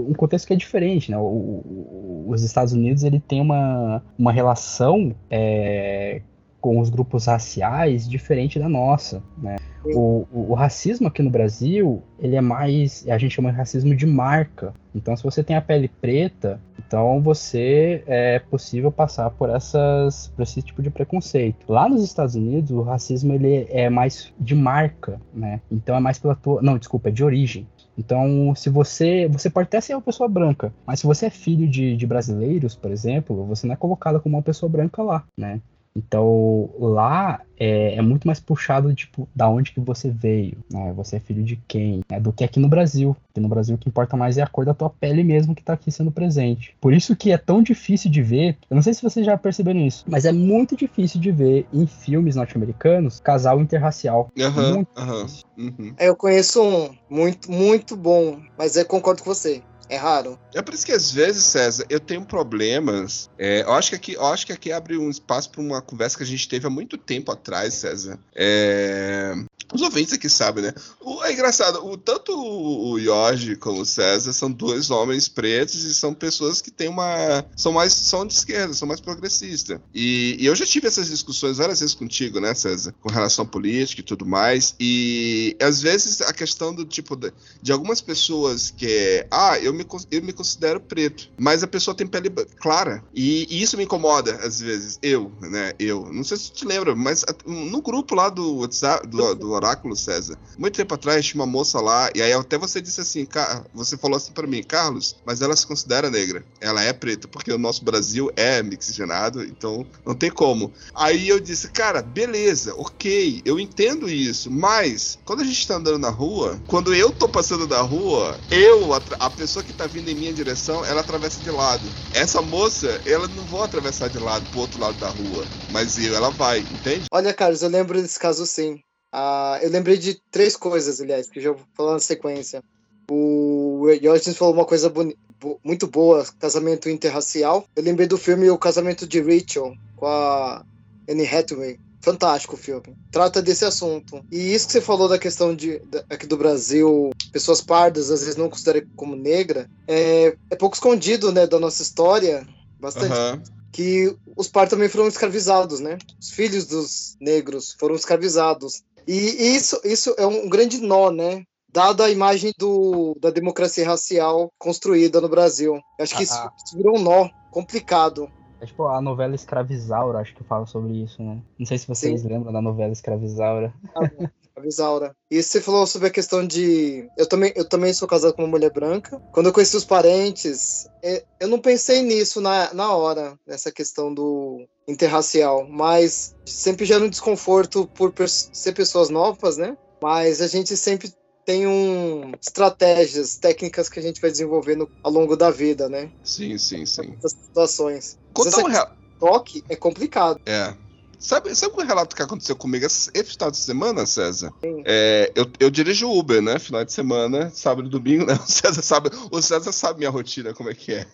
Speaker 6: um contexto que é diferente, né? O- o- os Estados Unidos, ele tem uma, uma relação é, com os grupos raciais diferente da nossa, né? O, o, o racismo aqui no Brasil, ele é mais, a gente chama de racismo de marca. Então, se você tem a pele preta, então você é possível passar por essas, por esse tipo de preconceito. Lá nos Estados Unidos, o racismo ele é mais de marca, né? Então é mais pela tua, não, desculpa, é de origem. Então, se você. Você pode até ser uma pessoa branca, mas se você é filho de, de brasileiros, por exemplo, você não é colocado como uma pessoa branca lá, né? Então, lá é, é muito mais puxado, tipo, da onde que você veio, né? Você é filho de quem, né? Do que aqui no Brasil. Aqui no Brasil o que importa mais é a cor da tua pele mesmo que tá aqui sendo presente. Por isso que é tão difícil de ver, eu não sei se vocês já perceberam isso, mas é muito difícil de ver em filmes norte-americanos casal interracial.
Speaker 5: Aham,
Speaker 6: Muito
Speaker 5: uhum.
Speaker 7: É, Eu conheço um muito, muito bom, mas eu concordo com você. É raro.
Speaker 5: É por isso que às vezes, César, eu tenho problemas. é, eu, acho que aqui, eu acho que aqui abre um espaço para uma conversa que a gente teve há muito tempo atrás, César. É, os ouvintes aqui sabem, né? O- é engraçado, o, tanto o, Jorge como o César são dois homens pretos e são pessoas que têm uma. são mais. são de esquerda, são mais progressistas. E, e eu já tive essas discussões várias vezes contigo, né, César? Com relação à política e tudo mais. E às vezes a questão do tipo. De, de algumas pessoas que é. Ah, eu me, cons- eu me considero preto, mas a pessoa tem pele clara. E, e isso me incomoda, às vezes. Eu, né? Eu. Não sei se tu te lembra, mas no grupo lá do WhatsApp, do, do Oráculo, César, muito tempo atrás tinha uma moça lá, e aí até você disse assim, "Ca- você falou assim pra mim, Carlos, mas ela se considera negra. Ela é preta, porque o nosso Brasil é mixigenado, então não tem como. Aí eu disse, cara, beleza, ok, eu entendo isso, mas quando a gente tá andando na rua, quando eu tô passando da rua, eu, a, a pessoa que tá vindo em minha direção, ela atravessa de lado. Essa moça, ela não vou atravessar de lado pro outro lado da rua, mas eu, ela vai, entende?
Speaker 7: Olha, Carlos, eu lembro desse caso sim. Ah, eu lembrei de três coisas, aliás, que eu já vou falar na sequência. O Jorge falou uma coisa boni- bo- muito boa, casamento interracial. Eu lembrei do filme O Casamento de Rachel, com a Anne Hathaway. Fantástico o filme. Trata desse assunto. E isso que você falou da questão de da- aqui do Brasil, pessoas pardas às vezes não consideram como negra, é, é pouco escondido, né, da nossa história. Bastante
Speaker 5: Aham.
Speaker 7: que os pardos também foram escravizados, né? Os filhos dos negros foram escravizados. E isso, isso é um grande nó, né? Dada a imagem do, da democracia racial construída no Brasil. Eu acho que isso,
Speaker 6: Ah,
Speaker 7: isso virou um nó complicado.
Speaker 6: É tipo a novela Escravizaura, acho que fala sobre isso, né? Não sei se vocês
Speaker 7: Sim.
Speaker 6: lembram da novela Escravizaura.
Speaker 7: A Visaura. E você falou sobre a questão de. Eu também, eu também sou casado com uma mulher branca. Quando eu conheci os parentes, é, eu não pensei nisso na, na hora, nessa questão do interracial. Mas sempre gera um desconforto por ser pessoas novas, né? Mas a gente sempre tem um estratégias, técnicas que a gente vai desenvolvendo ao longo da vida, né?
Speaker 5: Sim, sim, sim.
Speaker 7: Essas situações. Essa
Speaker 5: um real.
Speaker 7: toque é complicado.
Speaker 5: É. Sabe, sabe um relato que aconteceu comigo esse esse final de semana, César? É, eu, eu dirijo Uber, né? Final de semana, sábado e domingo, né? O César sabe, o César sabe minha rotina, como é que é.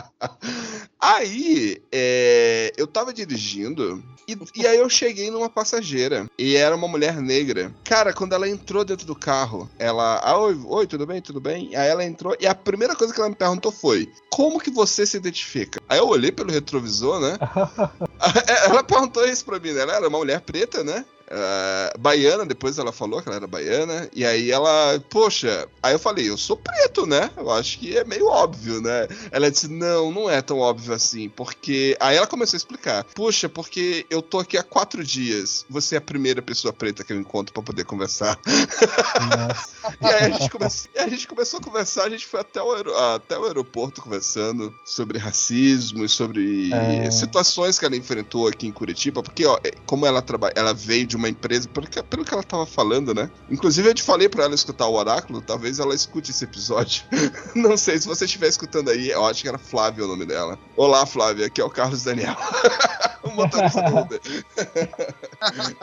Speaker 5: aí, é, eu tava dirigindo e, e aí eu cheguei numa passageira e era uma mulher negra. Cara, quando ela entrou dentro do carro, ela. Ah, oi, oi, tudo bem, tudo bem? Aí ela entrou e a primeira coisa que ela me perguntou foi: Como que você se identifica? Aí eu olhei pelo retrovisor, né? ela perguntou isso pra mim, né? Ela era uma mulher preta, né? Uh, baiana, depois ela falou que ela era baiana, e aí ela, poxa, aí eu falei, eu sou preto, né? Eu acho que é meio óbvio, né? Ela disse, não, não é tão óbvio assim, porque. Aí ela começou a explicar, poxa, porque eu tô aqui há quatro dias, você é a primeira pessoa preta que eu encontro pra poder conversar. e aí a gente, come... a gente começou a conversar, a gente foi até o, aer... até o aeroporto conversando sobre racismo e sobre é... situações que ela enfrentou aqui em Curitiba, porque, ó, é, como ela trabalha, ela veio de uma empresa, pelo que, pelo que ela tava falando, né? Inclusive, eu te falei pra ela escutar o Oráculo, talvez ela escute esse episódio. Não sei, se você estiver escutando aí, eu acho que era Flávia o nome dela. Olá, Flávia, aqui é o Carlos Daniel. o motorista do Uber.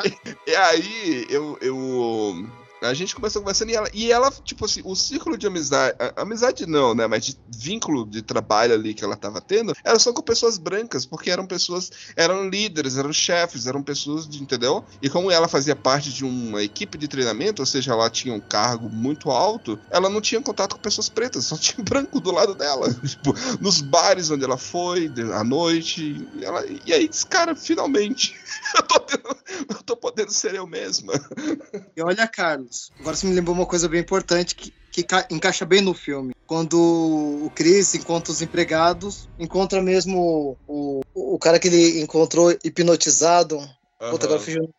Speaker 5: e, e aí, eu, eu a gente começou conversando e ela, e ela, tipo assim, o círculo de amizade, amizade não, né, mas de vínculo de trabalho ali que ela tava tendo, era só com pessoas brancas, porque eram pessoas, eram líderes, eram chefes, eram pessoas, de, entendeu? E como ela fazia parte de uma equipe de treinamento, ou seja, ela tinha um cargo muito alto, ela não tinha contato com pessoas pretas, só tinha branco do lado dela, tipo, nos bares onde ela foi, à noite, e, ela, e aí, cara, finalmente, eu tô, tendo, eu tô podendo ser eu mesma.
Speaker 7: E olha, Carlos, anos. Agora você me lembrou uma coisa bem importante que, que encaixa bem no filme. Quando o Chris encontra os empregados, encontra mesmo o, o cara que ele encontrou hipnotizado. Uhum. Puta, agora fugiu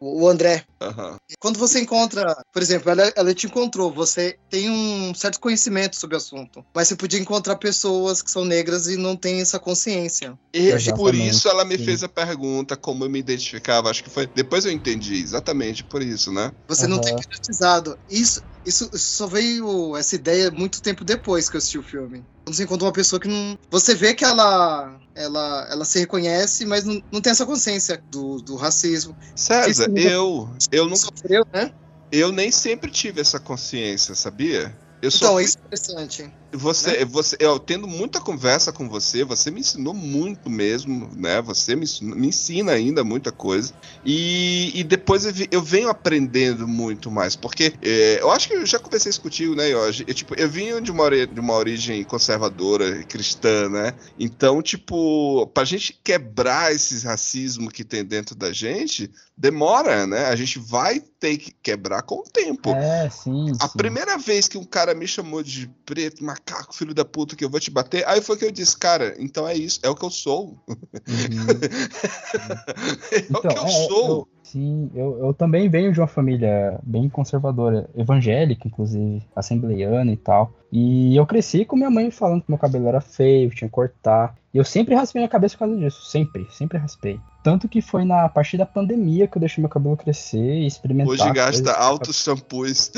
Speaker 7: o André.
Speaker 5: Uhum.
Speaker 7: Quando você encontra, por exemplo, ela, ela te encontrou, você tem um certo conhecimento sobre o assunto, mas você podia encontrar pessoas que são negras e não têm essa consciência.
Speaker 5: E por isso ela me Sim. fez a pergunta como eu me identificava. Acho que foi. Depois eu entendi, exatamente por isso, né?
Speaker 7: Você uhum. não tem hipnotizado. Isso, isso, só veio essa ideia muito tempo depois que eu assisti o filme. Quando você encontra uma pessoa que não. Você vê que ela ela, ela se reconhece, mas não, não tem essa consciência do, do racismo.
Speaker 5: César, eu. Eu não. Sofreu, né? Eu nem sempre tive essa consciência, sabia? Eu
Speaker 7: então, é interessante.
Speaker 5: Você, né? você, eu tendo muita conversa com você, você me ensinou muito mesmo, né? Você me, me ensina ainda muita coisa. E, e depois eu, eu, venho aprendendo muito mais. Porque é, eu acho que eu já conversei isso contigo, né, Jorge? Eu, tipo, eu vim de uma, de uma origem conservadora, cristã, né? Então, tipo, pra gente quebrar esse racismo que tem dentro da gente, demora, né? A gente vai ter que quebrar com o tempo.
Speaker 6: É, sim.
Speaker 5: A
Speaker 6: sim.
Speaker 5: primeira vez que um cara me chamou de preto, macaco, filho da puta, que eu vou te bater. Aí foi que eu disse, cara, então é isso, é o que eu sou. Uhum. é então, o que eu é, sou.
Speaker 6: Eu, sim, eu, eu também venho de uma família bem conservadora, evangélica, inclusive, assembleiana e tal. E eu cresci com minha mãe falando que meu cabelo era feio, tinha que cortar. E eu sempre raspei minha cabeça por causa disso. Sempre, sempre raspei. Tanto que foi na partir da pandemia que eu deixei meu cabelo crescer e experimentar.
Speaker 5: Hoje gasta altos shampoos.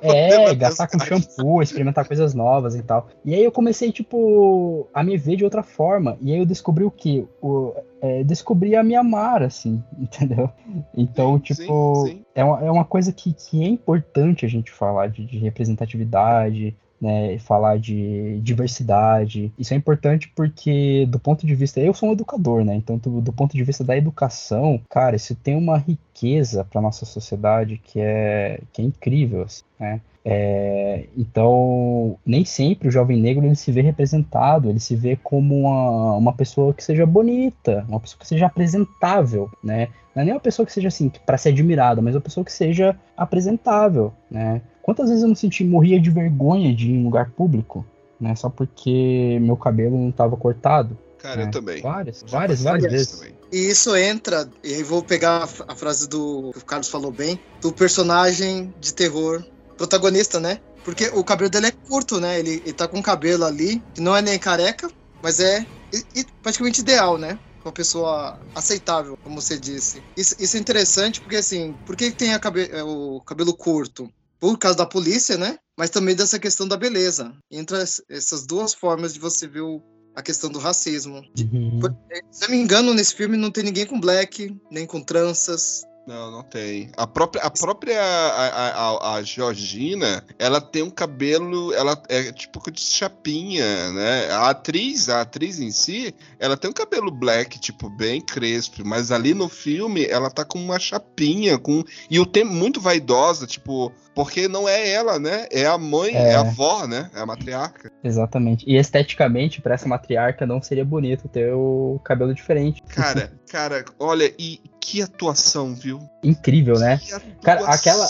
Speaker 6: É, gastar com shampoo, experimentar coisas novas e tal. E aí eu comecei, tipo, a me ver de outra forma. E aí eu descobri o que? O, é, descobri a me amar, assim, entendeu? Então, tipo, sim, sim. É, uma, é uma coisa que, que é importante a gente falar de, de representatividade, né, falar de diversidade. Isso é importante porque, do ponto de vista. Eu sou um educador, né? Então, do, do ponto de vista da educação, cara, isso tem uma riqueza para nossa sociedade que é, que é incrível, assim, né? É, então, nem sempre o jovem negro ele se vê representado, ele se vê como uma, uma pessoa que seja bonita, uma pessoa que seja apresentável, né? Não é nem uma pessoa que seja assim, para ser admirada, mas uma pessoa que seja apresentável, né? Quantas vezes eu não senti, morria de vergonha de ir em lugar público, né? Só porque meu cabelo não estava cortado.
Speaker 5: Cara,
Speaker 6: né?
Speaker 5: eu também.
Speaker 6: Várias, várias, várias vezes. Também.
Speaker 7: E isso entra, e aí vou pegar a frase do que o Carlos falou bem, do personagem de terror protagonista, né? Porque o cabelo dele é curto, né? Ele, ele tá com um cabelo ali, que não é nem careca, mas é e, e praticamente ideal, né? Uma pessoa aceitável, como você disse. Isso, isso é interessante porque, assim, por que tem cabe o cabelo curto? Por causa da polícia, né? Mas também dessa questão da beleza. Entre essas duas formas de você ver o, a questão do racismo. Uhum. Se eu me engano, nesse filme não tem ninguém com black, nem com tranças.
Speaker 5: Não, não tem. A própria, a própria a, a, a, Georgina, ela tem um cabelo, ela é tipo de chapinha, né? A atriz, a atriz em si, ela tem um cabelo black, tipo, bem crespo, mas ali no filme ela tá com uma chapinha, com e o tempo muito vaidosa, tipo, porque não é ela, né? É a mãe, é, é a avó, né? É a matriarca.
Speaker 6: Exatamente. E esteticamente, para essa matriarca, não seria bonito ter o cabelo diferente.
Speaker 5: Cara, cara, olha, e que atuação, viu?
Speaker 6: Incrível, né?
Speaker 5: Que atuação,
Speaker 6: Cara, aquela-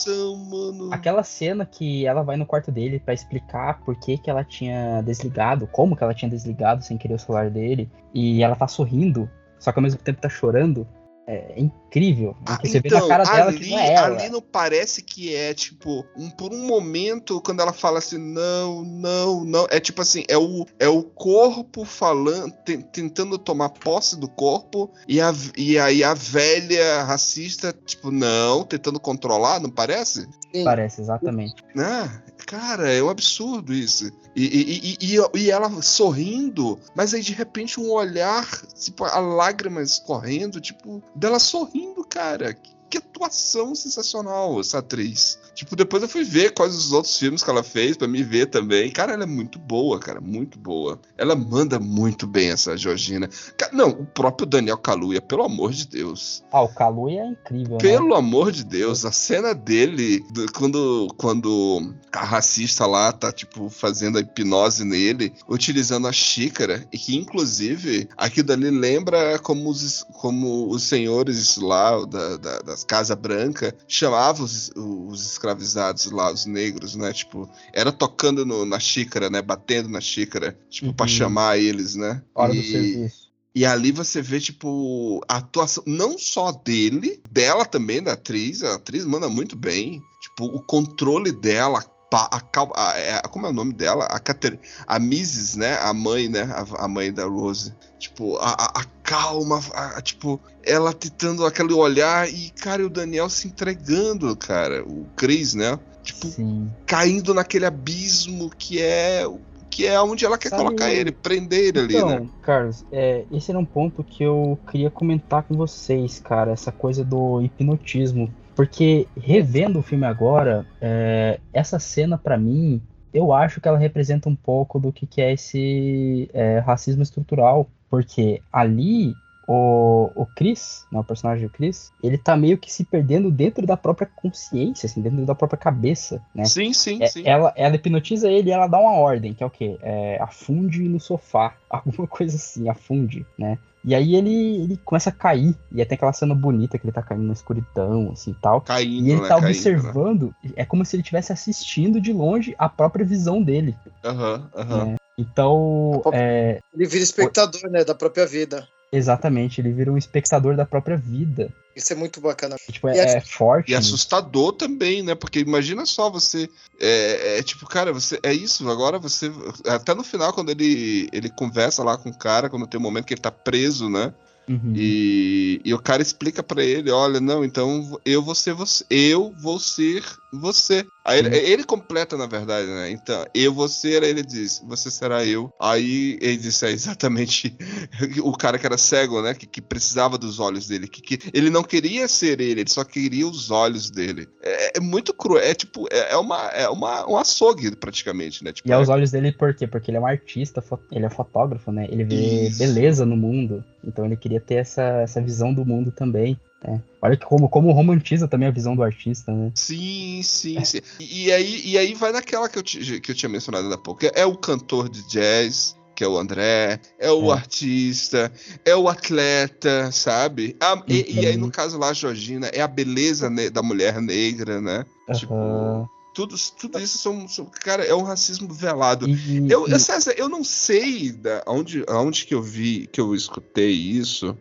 Speaker 5: mano.
Speaker 6: Aquela cena que ela vai no quarto dele pra explicar por que, que ela tinha desligado, como que ela tinha desligado sem querer o celular dele, e ela tá sorrindo, só que ao mesmo tempo tá chorando. É, é incrível.
Speaker 5: Ah,
Speaker 6: você vê na cara dela que
Speaker 5: ali,
Speaker 6: não é ela.
Speaker 5: ali não parece que é, tipo, um, por um momento, quando ela fala assim, não, não, não. É tipo assim, é o, é o corpo falando, ten- tentando tomar posse do corpo, e, a, e aí a velha racista, tipo, não, tentando controlar, não parece?
Speaker 7: Sim.
Speaker 6: Parece, exatamente.
Speaker 5: Ah, cara, é um absurdo isso. E, e, e, e, ela sorrindo, mas aí de repente um olhar, tipo, a lágrima escorrendo, tipo, dela sorrindo, cara. Que, atuação sensacional essa atriz. Tipo, depois eu fui ver quais os outros filmes que ela fez pra me ver também. Cara, ela é muito boa, cara, muito boa. Ela manda muito bem essa Georgina. Não, o próprio Daniel Kaluuya, pelo amor de Deus.
Speaker 6: Ah, o Kaluuya é incrível, né?
Speaker 5: Pelo amor de Deus, a cena dele, do- quando, quando a racista lá tá, tipo, fazendo a hipnose nele, utilizando a xícara, e que, inclusive, aquilo dali lembra como os, como os senhores lá da, da, das Casa Branca chamavam os, os escravizados lá, os negros, né? Tipo, era tocando no- na xícara, né? Batendo na xícara, tipo, pra
Speaker 6: Uhum.
Speaker 5: chamar eles, né?
Speaker 6: Hora do
Speaker 5: E-
Speaker 6: serviço.
Speaker 5: e ali você vê, tipo, a atuação não só dele, dela também, da atriz. A atriz manda muito bem. Tipo, o controle dela, a, cal- a- é- como é o nome dela? A, Cater, a Mrs., né? A mãe, né? A, a mãe da Rose. Tipo, a, a- a calma, a- a- tipo, ela tentando aquele olhar e, cara, e o Daniel se entregando, cara. O Chris, né? Tipo,
Speaker 6: Sim.
Speaker 5: caindo naquele abismo que é. Que é onde ela quer
Speaker 6: Sabe-
Speaker 5: colocar ele, prender ele ali,
Speaker 6: Então,
Speaker 5: né?
Speaker 6: Carlos, é, esse era um ponto que eu queria comentar com vocês, cara, essa coisa do hipnotismo. Porque revendo o filme agora, é, essa cena pra mim, eu acho que ela representa um pouco do que, que é esse é, racismo estrutural. Porque ali o, o Chris, né, o personagem do Chris, ele tá meio que se perdendo dentro da própria consciência, assim, dentro da própria cabeça, né?
Speaker 5: Sim, sim,
Speaker 6: É,
Speaker 5: sim.
Speaker 6: ela, ela hipnotiza ele e ela dá uma ordem, que é o quê? É, afunde no sofá. Alguma coisa assim, afunde, né? E aí ele, ele começa a cair. E aí tem aquela cena bonita que ele tá caindo na escuridão, assim e tal.
Speaker 5: Caindo,
Speaker 6: E ele
Speaker 5: né?
Speaker 6: tá
Speaker 5: Caindo, né?
Speaker 6: observando, é como se ele estivesse assistindo de longe a própria visão dele.
Speaker 5: Aham, aham.
Speaker 6: né? Então, é,
Speaker 7: Ele vira espectador, né, da própria vida.
Speaker 6: Exatamente, ele vira um espectador da própria vida.
Speaker 7: Isso é muito bacana.
Speaker 6: E, tipo, é,
Speaker 7: E é-
Speaker 6: é forte.
Speaker 5: E assustador também, né? Porque imagina só você. É, é tipo, cara, você. É isso, agora você. Até no final, quando ele, ele conversa lá com o cara, quando tem um momento que ele tá preso, né?
Speaker 6: Uhum.
Speaker 5: E, e o cara explica pra ele: olha, não, então eu vou ser você. Eu vou ser você. Aí ele, ele completa, na verdade, né? Então, eu vou ser, aí ele diz, você será eu. Aí ele disse, é exatamente o cara que era cego, né? Que, que precisava dos olhos dele. Que, que ele não queria ser ele, ele só queria os olhos dele. É, é muito cruel, é tipo, é, é uma, é uma, um açougue, praticamente, né? Tipo,
Speaker 6: E aos
Speaker 5: é-
Speaker 6: olhos dele, por quê? Porque ele é um artista, ele é fotógrafo, né? Ele vê
Speaker 5: Isso.
Speaker 6: beleza no mundo. Então ele queria ter essa, essa visão do mundo também. Né? Olha que como, como romantiza também a visão do artista, né?
Speaker 5: Sim, sim, sim. E, e aí, e aí vai naquela que eu, ti- que eu tinha mencionado há pouco. É o cantor de jazz, que é o André, é o
Speaker 6: É.
Speaker 5: artista, é o atleta, sabe? A- e, e aí,
Speaker 6: Uhum.
Speaker 5: no caso lá, a Georgina, é a beleza da mulher negra, né? Tipo,
Speaker 6: Aham.
Speaker 5: tudo, tudo isso são, são- Cara, é um racismo velado.
Speaker 6: E,
Speaker 5: Eu, eu, César, eu não sei da, onde, onde que eu vi, que eu escutei isso.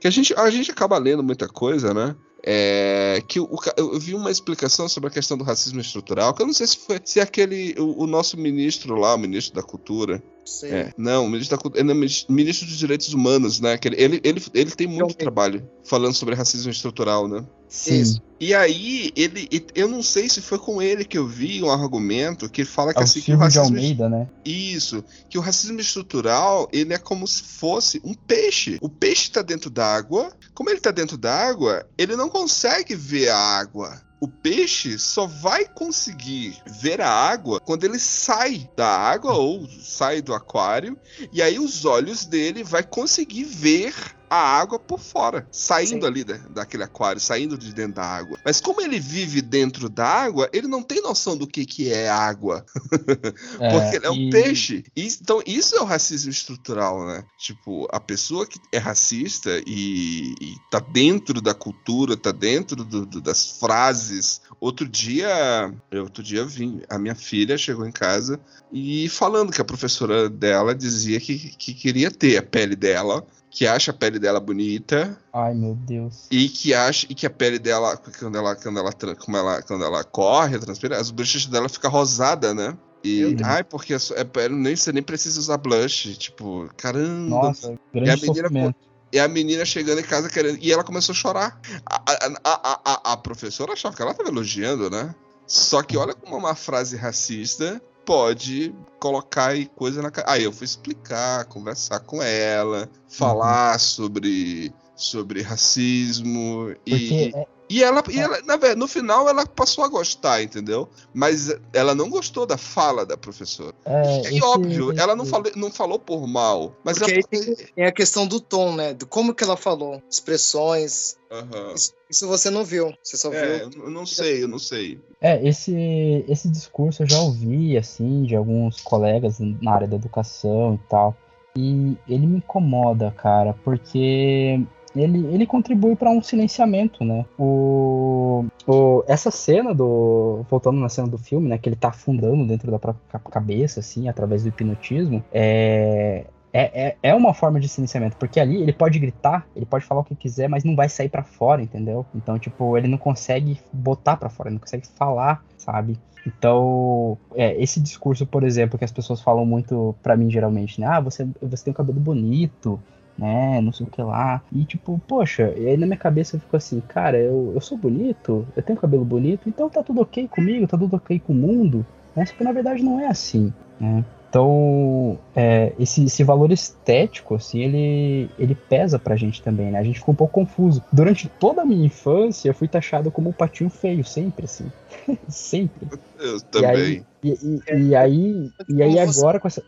Speaker 5: Que a gente, a gente acaba lendo muita coisa, né? É, que o, eu vi uma explicação sobre a questão do racismo estrutural, que eu não sei se foi se aquele o, o nosso ministro lá, o ministro da cultura,
Speaker 7: Sim.
Speaker 5: é, não, o ministro da cultura, é ministro- dos direitos humanos, né? Que ele, ele, ele, ele tem muito trabalho falando sobre racismo estrutural, né?
Speaker 6: Sim,
Speaker 7: Isso.
Speaker 5: E aí ele, eu não sei se foi com ele que eu vi um argumento que fala que
Speaker 6: é
Speaker 5: assim que o
Speaker 6: Silvio de
Speaker 5: racismo
Speaker 6: Almeida, né?
Speaker 5: isso, que o racismo estrutural, ele é como se fosse um peixe. O peixe tá dentro d'água, como ele tá dentro d'água, ele não consegue ver a água. O peixe só vai conseguir ver a água quando ele sai da água ou sai do aquário, e aí os olhos dele vai conseguir ver a água por fora, saindo Sim. ali da, daquele aquário, saindo de dentro da água. Mas como ele vive dentro da água, ele não tem noção do que, que é água. É, Porque ele é um e... peixe. E, então, isso é o racismo estrutural, né? Tipo, a pessoa que é racista e, e tá dentro da cultura, tá dentro do, do, das frases. Outro dia, outro dia vim, a minha filha chegou em casa e falando que a professora dela dizia que, que queria ter a pele dela que acha a pele dela bonita.
Speaker 6: Ai, meu Deus.
Speaker 5: E que acha e que a pele dela quando ela quando ela como ela quando ela corre, transpira, as bochechas dela fica rosada, né? E ai, porque é, é, nem você nem precisa usar blush, tipo, caramba.
Speaker 6: Nossa, grande
Speaker 5: e a menina
Speaker 6: sofrimento.
Speaker 5: E a menina chegando em casa querendo. E ela começou a chorar. A, a, a, a, a professora achava que ela estava elogiando, né? Só que olha como uma frase racista pode colocar aí coisa na cara. Aí eu fui explicar, conversar com ela, falar uhum. sobre, sobre racismo e. É... E ela, e é. ela na verdade, no final ela passou a gostar, entendeu? Mas ela não gostou da fala da professora. É, e, esse, óbvio, esse... ela não falou, não falou por mal. Mas
Speaker 7: Porque ela... aí tem, a questão do tom, né? De como que ela falou. Expressões.
Speaker 5: Uhum.
Speaker 7: Isso, isso, você não viu. Você só
Speaker 5: é,
Speaker 7: viu.
Speaker 5: Eu não sei, eu não sei.
Speaker 6: É, esse, esse discurso eu já ouvi, assim, de alguns colegas na área da educação e tal. E ele me incomoda, cara, porque ele, ele contribui para um silenciamento, né? O, o, essa cena do. Voltando na cena do filme, né? Que ele tá afundando dentro da própria cabeça, assim, através do hipnotismo. É, é, é, é uma forma de silenciamento, porque ali ele pode gritar, ele pode falar o que quiser, mas não vai sair para fora, entendeu? Então, tipo, ele não consegue botar para fora, ele não consegue falar, sabe? Então, é, esse discurso, por exemplo, que as pessoas falam muito para mim geralmente, né? Ah, você, você tem um cabelo bonito, né? Não sei o que lá. E tipo, poxa, e aí na minha cabeça eu fico assim, cara, eu, eu sou bonito, eu tenho cabelo bonito, então tá tudo ok comigo, tá tudo ok com o mundo. Né? Só que na verdade não é assim, né? Então, é, esse, esse, valor estético, assim, ele, ele pesa pra gente também, né? A gente ficou um pouco confuso. Durante toda a minha infância, eu fui taxado como um patinho feio, sempre, assim. sempre.
Speaker 5: Eu também.
Speaker 6: E aí, e, e, e aí, e aí agora com essa...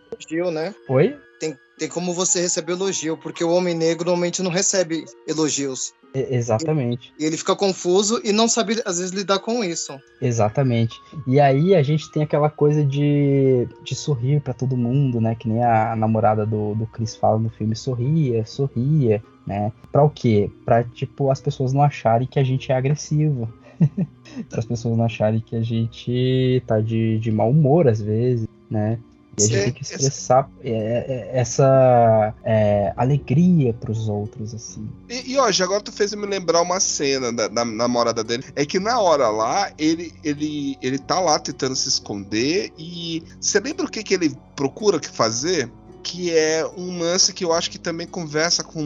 Speaker 7: né?
Speaker 6: Oi?
Speaker 7: Tem, tem como você receber elogio, porque o homem negro normalmente não recebe elogios.
Speaker 6: Exatamente.
Speaker 7: E ele fica confuso e não sabe, às vezes, lidar com isso.
Speaker 6: Exatamente. E aí a gente tem aquela coisa de, de sorrir para todo mundo, né? Que nem a namorada do, do Chris fala no filme, sorria, sorria, né? Pra o quê? Pra, tipo, as pessoas não acharem que a gente é agressivo. para as pessoas não acharem que a gente tá de, de mau humor, às vezes, né? E a gente tem que expressar é, é, essa é, alegria pros outros, assim.
Speaker 5: E, e hoje, agora tu fez me lembrar uma cena da, da, namorada dele. É que na hora lá, ele, ele, ele tá lá tentando se esconder e. Você lembra o que, que ele procura fazer? que é um lance que eu acho que também conversa com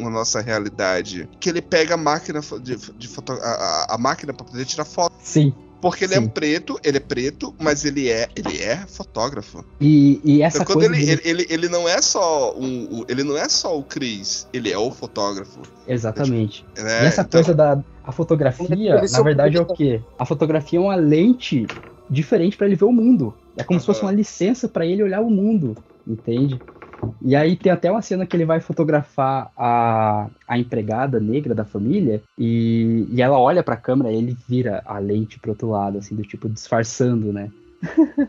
Speaker 5: a nossa realidade. Que ele pega a máquina de, de foto, a, a máquina para poder tirar foto.
Speaker 6: Sim.
Speaker 5: Porque ele é Sim. é preto, ele é preto, mas ele é, ele é fotógrafo.
Speaker 6: E, e essa então,
Speaker 5: coisa. Ele, dele... ele, ele, ele, não é só um, ele não é só o Chris, ele é o fotógrafo.
Speaker 6: Exatamente. Né? E essa então... coisa da a fotografia, na verdade, é o quê? A fotografia é uma lente diferente para ele ver o mundo. É como uhum. se fosse uma licença para ele olhar o mundo, entende? E aí tem até uma cena que ele vai fotografar a, a empregada negra da família e, e ela olha pra câmera e ele vira a lente pro outro lado, assim, do tipo, disfarçando, né?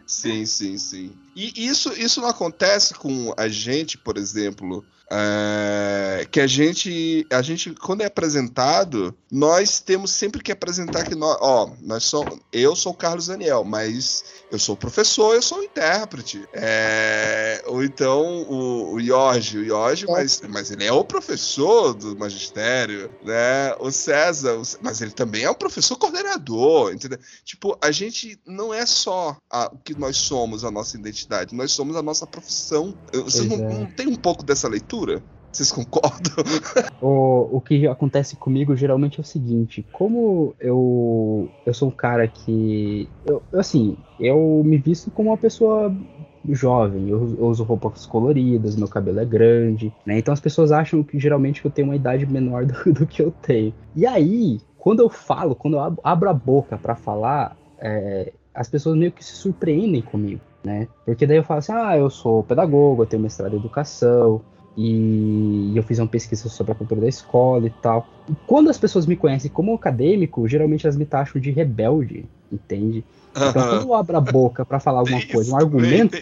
Speaker 5: sim, sim, sim. E isso, isso não acontece com a gente, por exemplo, é, que a gente, a gente, quando é apresentado, nós temos sempre que apresentar que nós, ó, nós somos, eu sou o Carlos Daniel, mas eu sou professor, eu sou intérprete. É, ou então o, o Jorge, o Jorge, mas, mas ele é o professor do magistério, né? O César, o, mas ele também é um professor coordenador, entendeu? Tipo, a gente não é só a, o que nós somos, a nossa identidade, nós somos a nossa profissão. Vocês não, é. não tem um pouco dessa leitura? Cultura. Vocês concordam?
Speaker 6: o, o que acontece comigo geralmente é o seguinte: como eu, eu sou um cara que. Eu, assim, eu me visto como uma pessoa jovem, eu, eu uso roupas coloridas, meu cabelo é grande, né? Então as pessoas acham que geralmente eu tenho uma idade menor do, do que eu tenho. E aí, quando eu falo, quando eu abro a boca para falar, é, as pessoas meio que se surpreendem comigo, né? Porque daí eu falo assim: ah, eu sou pedagogo, eu tenho mestrado em educação E eu fiz uma pesquisa sobre a cultura da escola e tal. E quando as pessoas me conhecem como acadêmico, geralmente elas me taxam de rebelde, entende? Então, quando eu abro a boca para falar alguma coisa, um argumento,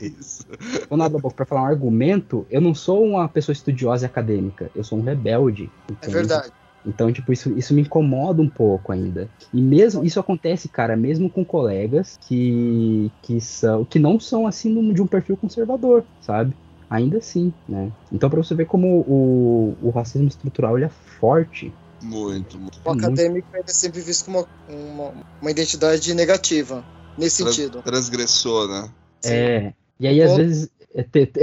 Speaker 6: quando eu abro a boca para falar um argumento, eu não sou uma pessoa estudiosa e acadêmica, eu sou um rebelde.
Speaker 7: É
Speaker 6: entende?
Speaker 7: verdade.
Speaker 6: Então, tipo, isso, isso me incomoda um pouco ainda. E mesmo isso acontece, cara, mesmo com colegas que, que são que não são assim de um perfil conservador, sabe? Ainda assim, né? Então, pra você ver como o, o racismo estrutural ele é forte.
Speaker 5: Muito, muito.
Speaker 7: O acadêmico ele é sempre visto como uma, uma, uma identidade negativa, nesse
Speaker 5: Trans-
Speaker 7: sentido.
Speaker 5: Transgressor, né?
Speaker 6: É. E aí, às
Speaker 7: Bom.
Speaker 6: vezes, é, te- te-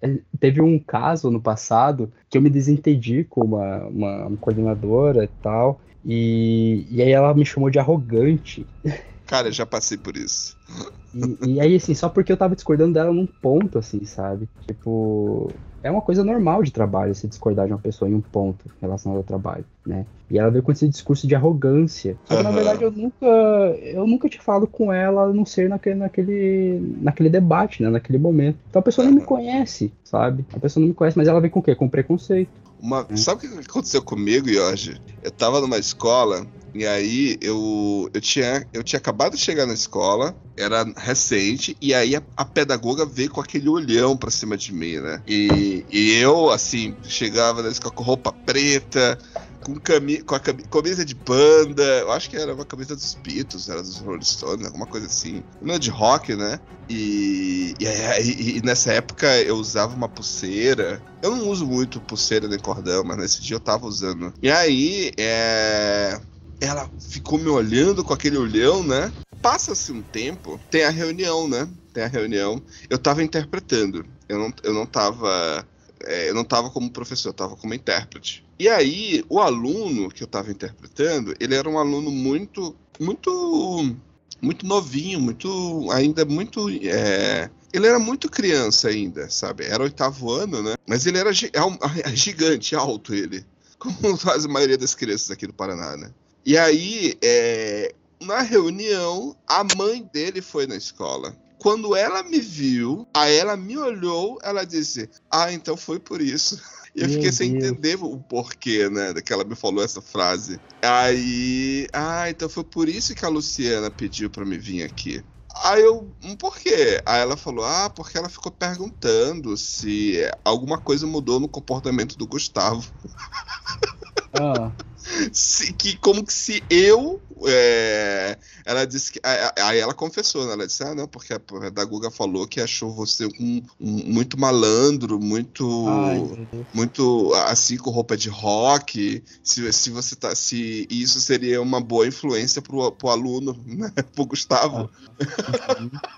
Speaker 6: é, teve um caso no passado que eu me desentendi com uma, uma, uma coordenadora e tal. E, e aí ela me chamou de arrogante.
Speaker 5: Cara, eu já passei por isso.
Speaker 6: E, e aí, assim, só porque eu tava discordando dela num ponto, assim, sabe? Tipo, é uma coisa normal de trabalho se discordar de uma pessoa em um ponto relacionado ao trabalho, né? E ela veio com esse discurso de arrogância. Só que, na
Speaker 5: Aham.
Speaker 6: verdade, eu nunca, eu nunca tinha falado com ela, a não ser naquele, naquele, naquele debate, né? Naquele momento. Então a pessoa não me conhece, sabe? A pessoa não me conhece, mas ela vem com o quê? Com preconceito.
Speaker 5: Uma...
Speaker 6: Hum.
Speaker 5: Sabe o que aconteceu comigo, Jorge? Eu tava numa escola e aí eu, eu, tinha, eu tinha acabado de chegar na escola, era recente, e aí a, a pedagoga veio com aquele olhão pra cima de mim, né? E, e eu, assim, chegava na escola com roupa preta, com, cami com a cami- camisa de banda, eu acho que era uma camisa dos Beatles, era dos Rolling Stones, alguma coisa assim. Não de rock, né? E, e, e nessa época eu usava uma pulseira. Eu não uso muito pulseira nem cordão, mas nesse dia eu tava usando. E aí, é, ela ficou me olhando com aquele olhão, né? Passa-se um tempo, tem a reunião, né? Tem a reunião. Eu tava interpretando. Eu não, eu não tava. É, eu não tava como professor, eu tava como intérprete. E aí, o aluno que eu tava interpretando, ele era um aluno muito. Muito muito novinho, muito ainda muito é, ele era muito criança ainda, sabe? Era oitavo ano, né? Mas ele era é é gigante, alto ele, como faz a maioria das crianças aqui do Paraná, né? E aí, é, na reunião, a mãe dele foi na escola. Quando ela me viu, aí ela me olhou, ela disse: Ah, então foi por isso. E eu
Speaker 6: Meu
Speaker 5: fiquei sem
Speaker 6: Deus.
Speaker 5: entender o porquê, né? Que ela me falou essa frase. Aí. Ah, então foi por isso que a Luciana pediu pra me vir aqui. Aí eu. "Hum, Por quê? Aí ela falou: Ah, porque ela ficou perguntando se alguma coisa mudou no comportamento do Gustavo.
Speaker 6: Ah,
Speaker 5: Se- que, como que se eu. é, ela disse que. Aí ela confessou, né? Ela disse: Ah, não, porque a pedagoga falou que achou você um, um- muito malandro, muito.
Speaker 6: ai,
Speaker 5: muito assim com roupa de rock, se, se você tá se isso seria uma boa influência pro, pro aluno, né? Pro Gustavo.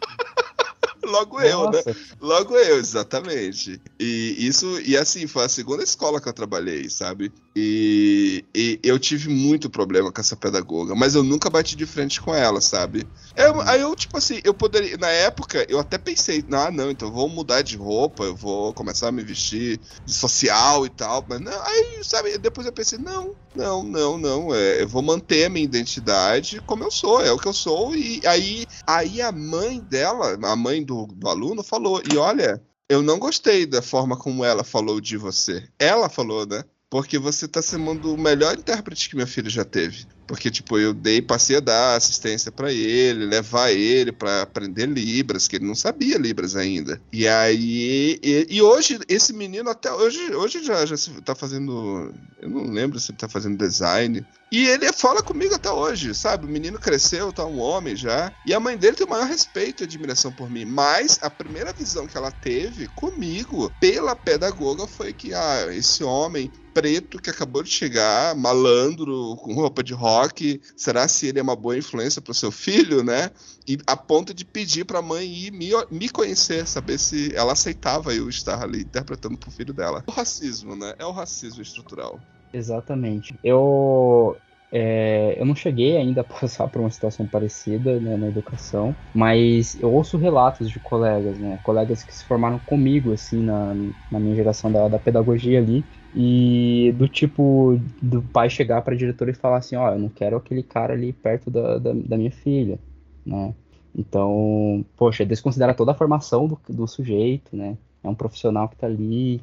Speaker 5: Logo eu, né?
Speaker 6: Nossa,
Speaker 5: Logo eu, exatamente. E isso, e assim, foi a segunda escola que eu trabalhei, sabe? E, e eu tive muito problema com essa pedagoga, mas eu nunca bati de frente com ela, sabe? Eu- aí eu, tipo assim, eu poderia. Na época, eu até pensei, ah, não, então eu vou mudar de roupa, eu vou começar a me vestir de social e tal. Mas não, aí, sabe, depois eu pensei, não, não, não, não. É, eu vou manter a minha identidade como eu sou, é o que eu sou. E aí, aí a mãe dela, a mãe do, do aluno, falou: e olha, eu não gostei da forma como ela falou de você. Ela falou, né? Porque você tá sendo o melhor intérprete que meu filho já teve. Porque, tipo, eu dei, passei a dar assistência pra ele, levar ele pra aprender Libras, que ele não sabia Libras ainda. E aí. E, e hoje, esse menino até hoje, hoje já, já tá fazendo. Eu não lembro se ele tá fazendo design. E ele fala comigo até hoje, sabe? O menino cresceu, tá um homem já. E a mãe dele tem o maior respeito e admiração por mim. Mas a primeira visão que ela teve comigo, pela pedagoga, foi que, ah, esse homem preto que acabou de chegar, malandro, com roupa de rock, será se ele é uma boa influência pro seu filho, né? E a ponto de pedir pra mãe ir me, me conhecer, saber se ela aceitava eu estar ali interpretando pro filho dela. O racismo, né? É o racismo estrutural.
Speaker 6: Exatamente. Eu, é, eu não cheguei ainda a passar por uma situação parecida né, na educação, mas eu ouço relatos de colegas, né? Colegas que se formaram comigo, assim, na, na minha geração da, da pedagogia ali, e do tipo do pai chegar para a diretora e falar assim, ó, eu não quero aquele cara ali perto da, da, da minha filha, né? Então, poxa, desconsidera toda a formação do, do sujeito, né? É um profissional que tá ali,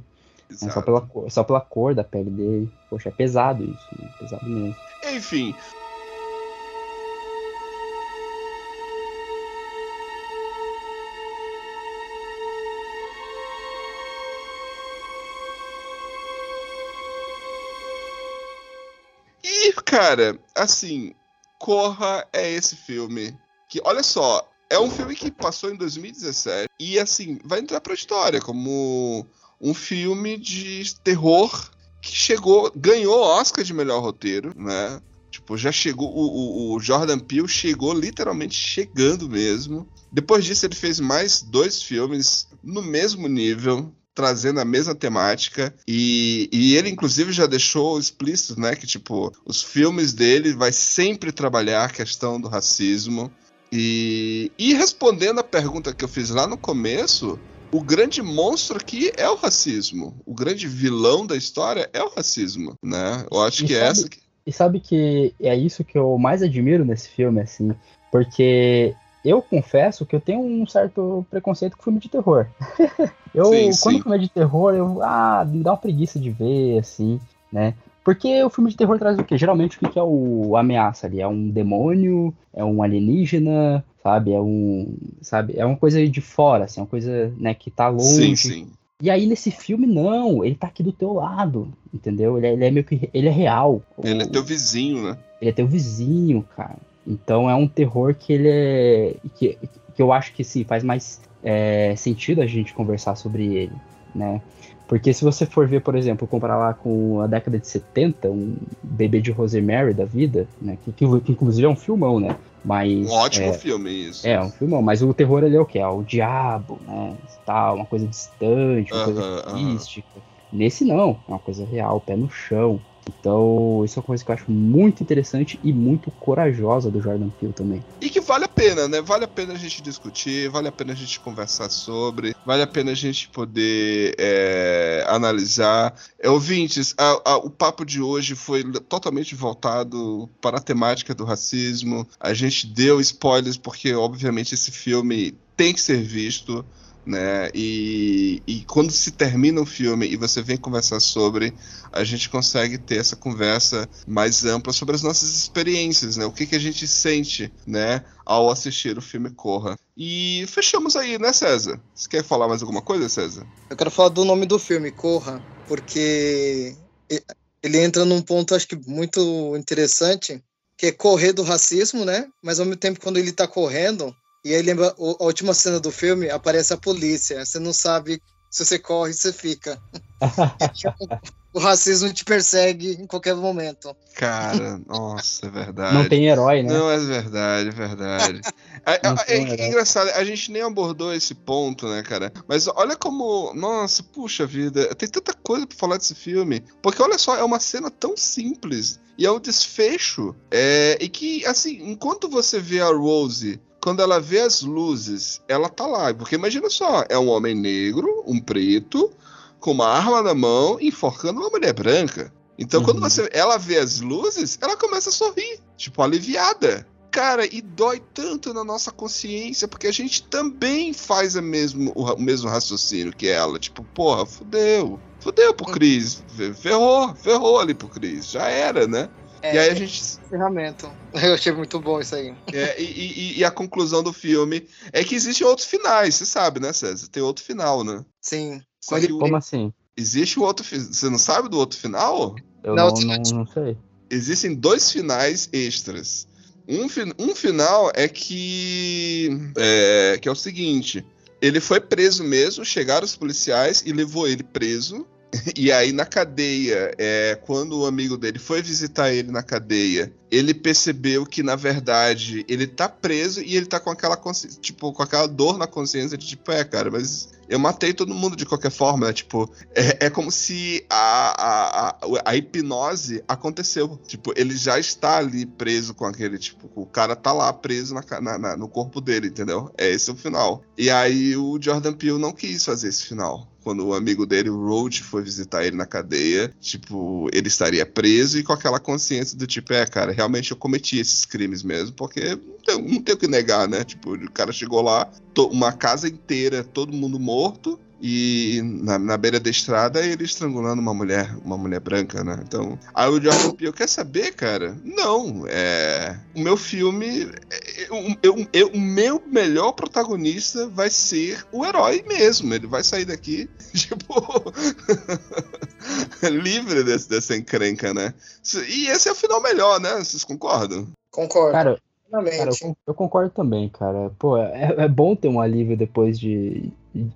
Speaker 6: É
Speaker 5: Exato.
Speaker 6: só, pela, só pela cor da pele dele. Poxa, é pesado isso, né? pesado mesmo.
Speaker 5: Enfim. Cara, assim, Corra é esse filme que, olha só, é um filme que passou em 2017 e, assim, vai entrar pra história como um filme de terror que chegou, ganhou Oscar de melhor roteiro, né? Tipo, já chegou, o, o- o Jordan Peele chegou literalmente chegando mesmo. Depois disso, ele fez mais dois filmes no mesmo nível, trazendo a mesma temática. E, e ele, inclusive, já deixou explícito, né? Que, tipo, os filmes dele vai sempre trabalhar a questão do racismo. E, e respondendo a pergunta que eu fiz lá no começo, o grande monstro aqui é o racismo. O grande vilão da história é o racismo, né? Eu acho
Speaker 6: E
Speaker 5: que é
Speaker 6: sabe-
Speaker 5: essa que...
Speaker 6: E sabe que é isso que eu mais admiro nesse filme, assim, porque eu confesso que eu tenho um certo preconceito com filme de terror. eu,
Speaker 5: Sim,
Speaker 6: quando
Speaker 5: sim.
Speaker 6: filme é de terror, eu, ah, me dá uma preguiça de ver, assim, né? Porque o filme de terror traz o quê? Geralmente o que é o ameaça ali? É um demônio, é um alienígena, sabe? É um, sabe? É uma coisa de fora, assim, uma coisa, né, que tá
Speaker 5: Sim,
Speaker 6: longe.
Speaker 5: sim.
Speaker 6: E aí nesse filme não, ele tá aqui do teu lado, entendeu? Ele é, ele é meio que ele é real.
Speaker 5: Ele é teu vizinho, né?
Speaker 6: ele é teu vizinho, cara. Então é um terror que ele é. que, que eu acho que sim, faz mais é, sentido a gente conversar sobre ele, né? Porque se você for ver, por exemplo, comparar lá com a década de 70, um bebê de Rosemary da vida, né? Que, que, que inclusive é um filmão, né? Mas.
Speaker 5: Um ótimo
Speaker 6: é,
Speaker 5: filme, isso.
Speaker 6: é, um filmão, mas o terror ali é o quê? É o diabo, né? Tal, uma coisa distante, uma coisa
Speaker 5: Aham, aham.
Speaker 6: mística. Nesse não, é uma coisa real, pé no chão. Então, isso é uma coisa que eu acho muito interessante e muito corajosa do Jordan Peele também.
Speaker 5: E que vale a pena, né? Vale a pena a gente discutir, vale a pena a gente conversar sobre, vale a pena a gente poder é, analisar. É, ouvintes, a- a- o papo de hoje foi totalmente voltado para a temática do racismo. A gente deu spoilers porque, obviamente, esse filme tem que ser visto. Né? E, e quando se termina o filme e você vem conversar sobre, a gente consegue ter essa conversa mais ampla sobre as nossas experiências, né? O que, que a gente sente, né, ao assistir o filme Corra. E fechamos aí, né, César? Você quer falar mais alguma coisa, César?
Speaker 7: Eu quero falar do nome do filme, Corra, porque ele entra num ponto, acho que muito interessante, que é correr do racismo, né? Mas ao mesmo tempo, quando ele tá correndo, e aí lembra o- a última cena do filme, aparece a polícia. Você não sabe se você corre, você fica. o racismo te persegue em qualquer momento.
Speaker 5: Cara, nossa, é verdade.
Speaker 6: Não tem herói, né?
Speaker 5: Não, é verdade, é verdade. É, é- é engraçado, a gente nem abordou esse ponto, né, cara? Mas olha como. Nossa, puxa vida, tem tanta coisa pra falar desse filme. Porque olha só, é uma cena tão simples e é um desfecho. É, e que, assim, enquanto você vê a Rose. Quando ela vê as luzes, ela tá lá. Porque imagina só, é um homem negro, um preto, com uma arma na mão, enforcando uma mulher branca. Então, quando
Speaker 6: Uhum.
Speaker 5: você, ela vê as luzes, ela começa a sorrir, tipo, aliviada. Cara, e dói tanto na nossa consciência, porque a gente também faz mesmo, o, mesmo raciocínio que ela. Tipo, porra, fudeu. Fudeu pro Cris. Fe- Ferrou, ferrou ali pro Cris. Já era, né?
Speaker 7: É,
Speaker 5: e aí a gente.
Speaker 7: ferramenta. Eu achei muito bom isso aí.
Speaker 5: é, e, e- e a conclusão do filme é que existem outros finais, você sabe, né, César? Tem outro final, né?
Speaker 7: Sim.
Speaker 5: Só
Speaker 7: Quando
Speaker 5: que o-
Speaker 6: Como assim?
Speaker 5: existe um outro. Você não sabe do outro final?
Speaker 6: Eu
Speaker 7: Não,
Speaker 6: não, não, não sei.
Speaker 5: existem dois finais extras. Um, fi- um final é que é, que é o seguinte: ele foi preso mesmo, chegaram os policiais e levou ele preso. E aí na cadeia, é, quando o amigo dele foi visitar ele na cadeia, ele percebeu que na verdade ele tá preso e ele tá com aquela tipo com aquela dor na consciência de tipo é cara, mas eu matei todo mundo de qualquer forma, né? Tipo é, é como se a, a, a, a hipnose aconteceu. Tipo, ele já está ali preso com aquele, tipo, o cara tá lá preso na, na- na- no corpo dele, entendeu? É esse o final. E aí o Jordan Peele não quis fazer esse final. Quando o amigo dele, o Roach, foi visitar ele na cadeia, tipo, ele estaria preso e com aquela consciência do tipo, é, cara, realmente eu cometi esses crimes mesmo, porque não tem, não tem o que negar, né? Tipo, o cara chegou lá, uma casa inteira, todo mundo morto, e na, na beira da estrada ele estrangulando uma mulher, uma mulher branca, né? Então, aí o Jordan Peele quer saber, cara? Não, é o meu filme, é, eu- eu- eu- o meu melhor protagonista vai ser o herói mesmo. Ele vai sair daqui, tipo, livre desse, dessa encrenca, né? E esse é o final melhor, né? Vocês concordam?
Speaker 7: Concordo.
Speaker 6: Cara, Cara, eu, eu concordo também, cara. Pô, é, é bom ter um alívio depois de,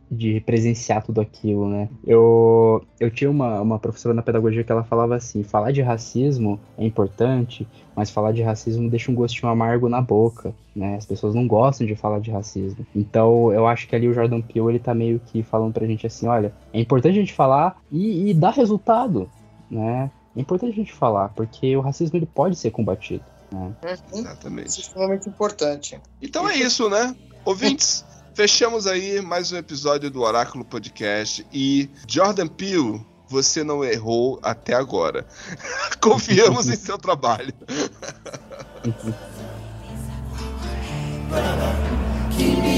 Speaker 6: de presenciar tudo aquilo, né? Eu, eu tinha uma, uma professora na pedagogia que ela falava assim: falar de racismo é importante, mas falar de racismo deixa um gostinho amargo na boca, né? As pessoas não gostam de falar de racismo. Então, eu acho que ali o Jordan Peele ele tá meio que falando pra gente assim: olha, é importante a gente falar e, e dar resultado, né? É importante a gente falar, porque o racismo ele pode ser combatido.
Speaker 7: Uhum. Uhum.
Speaker 5: Exatamente.
Speaker 7: Isso é extremamente importante.
Speaker 5: Então é isso, é né? Ouvintes, fechamos aí mais um episódio do Oráculo Podcast e Jordan Peele você não errou até agora. Confiamos em seu trabalho.
Speaker 8: Keep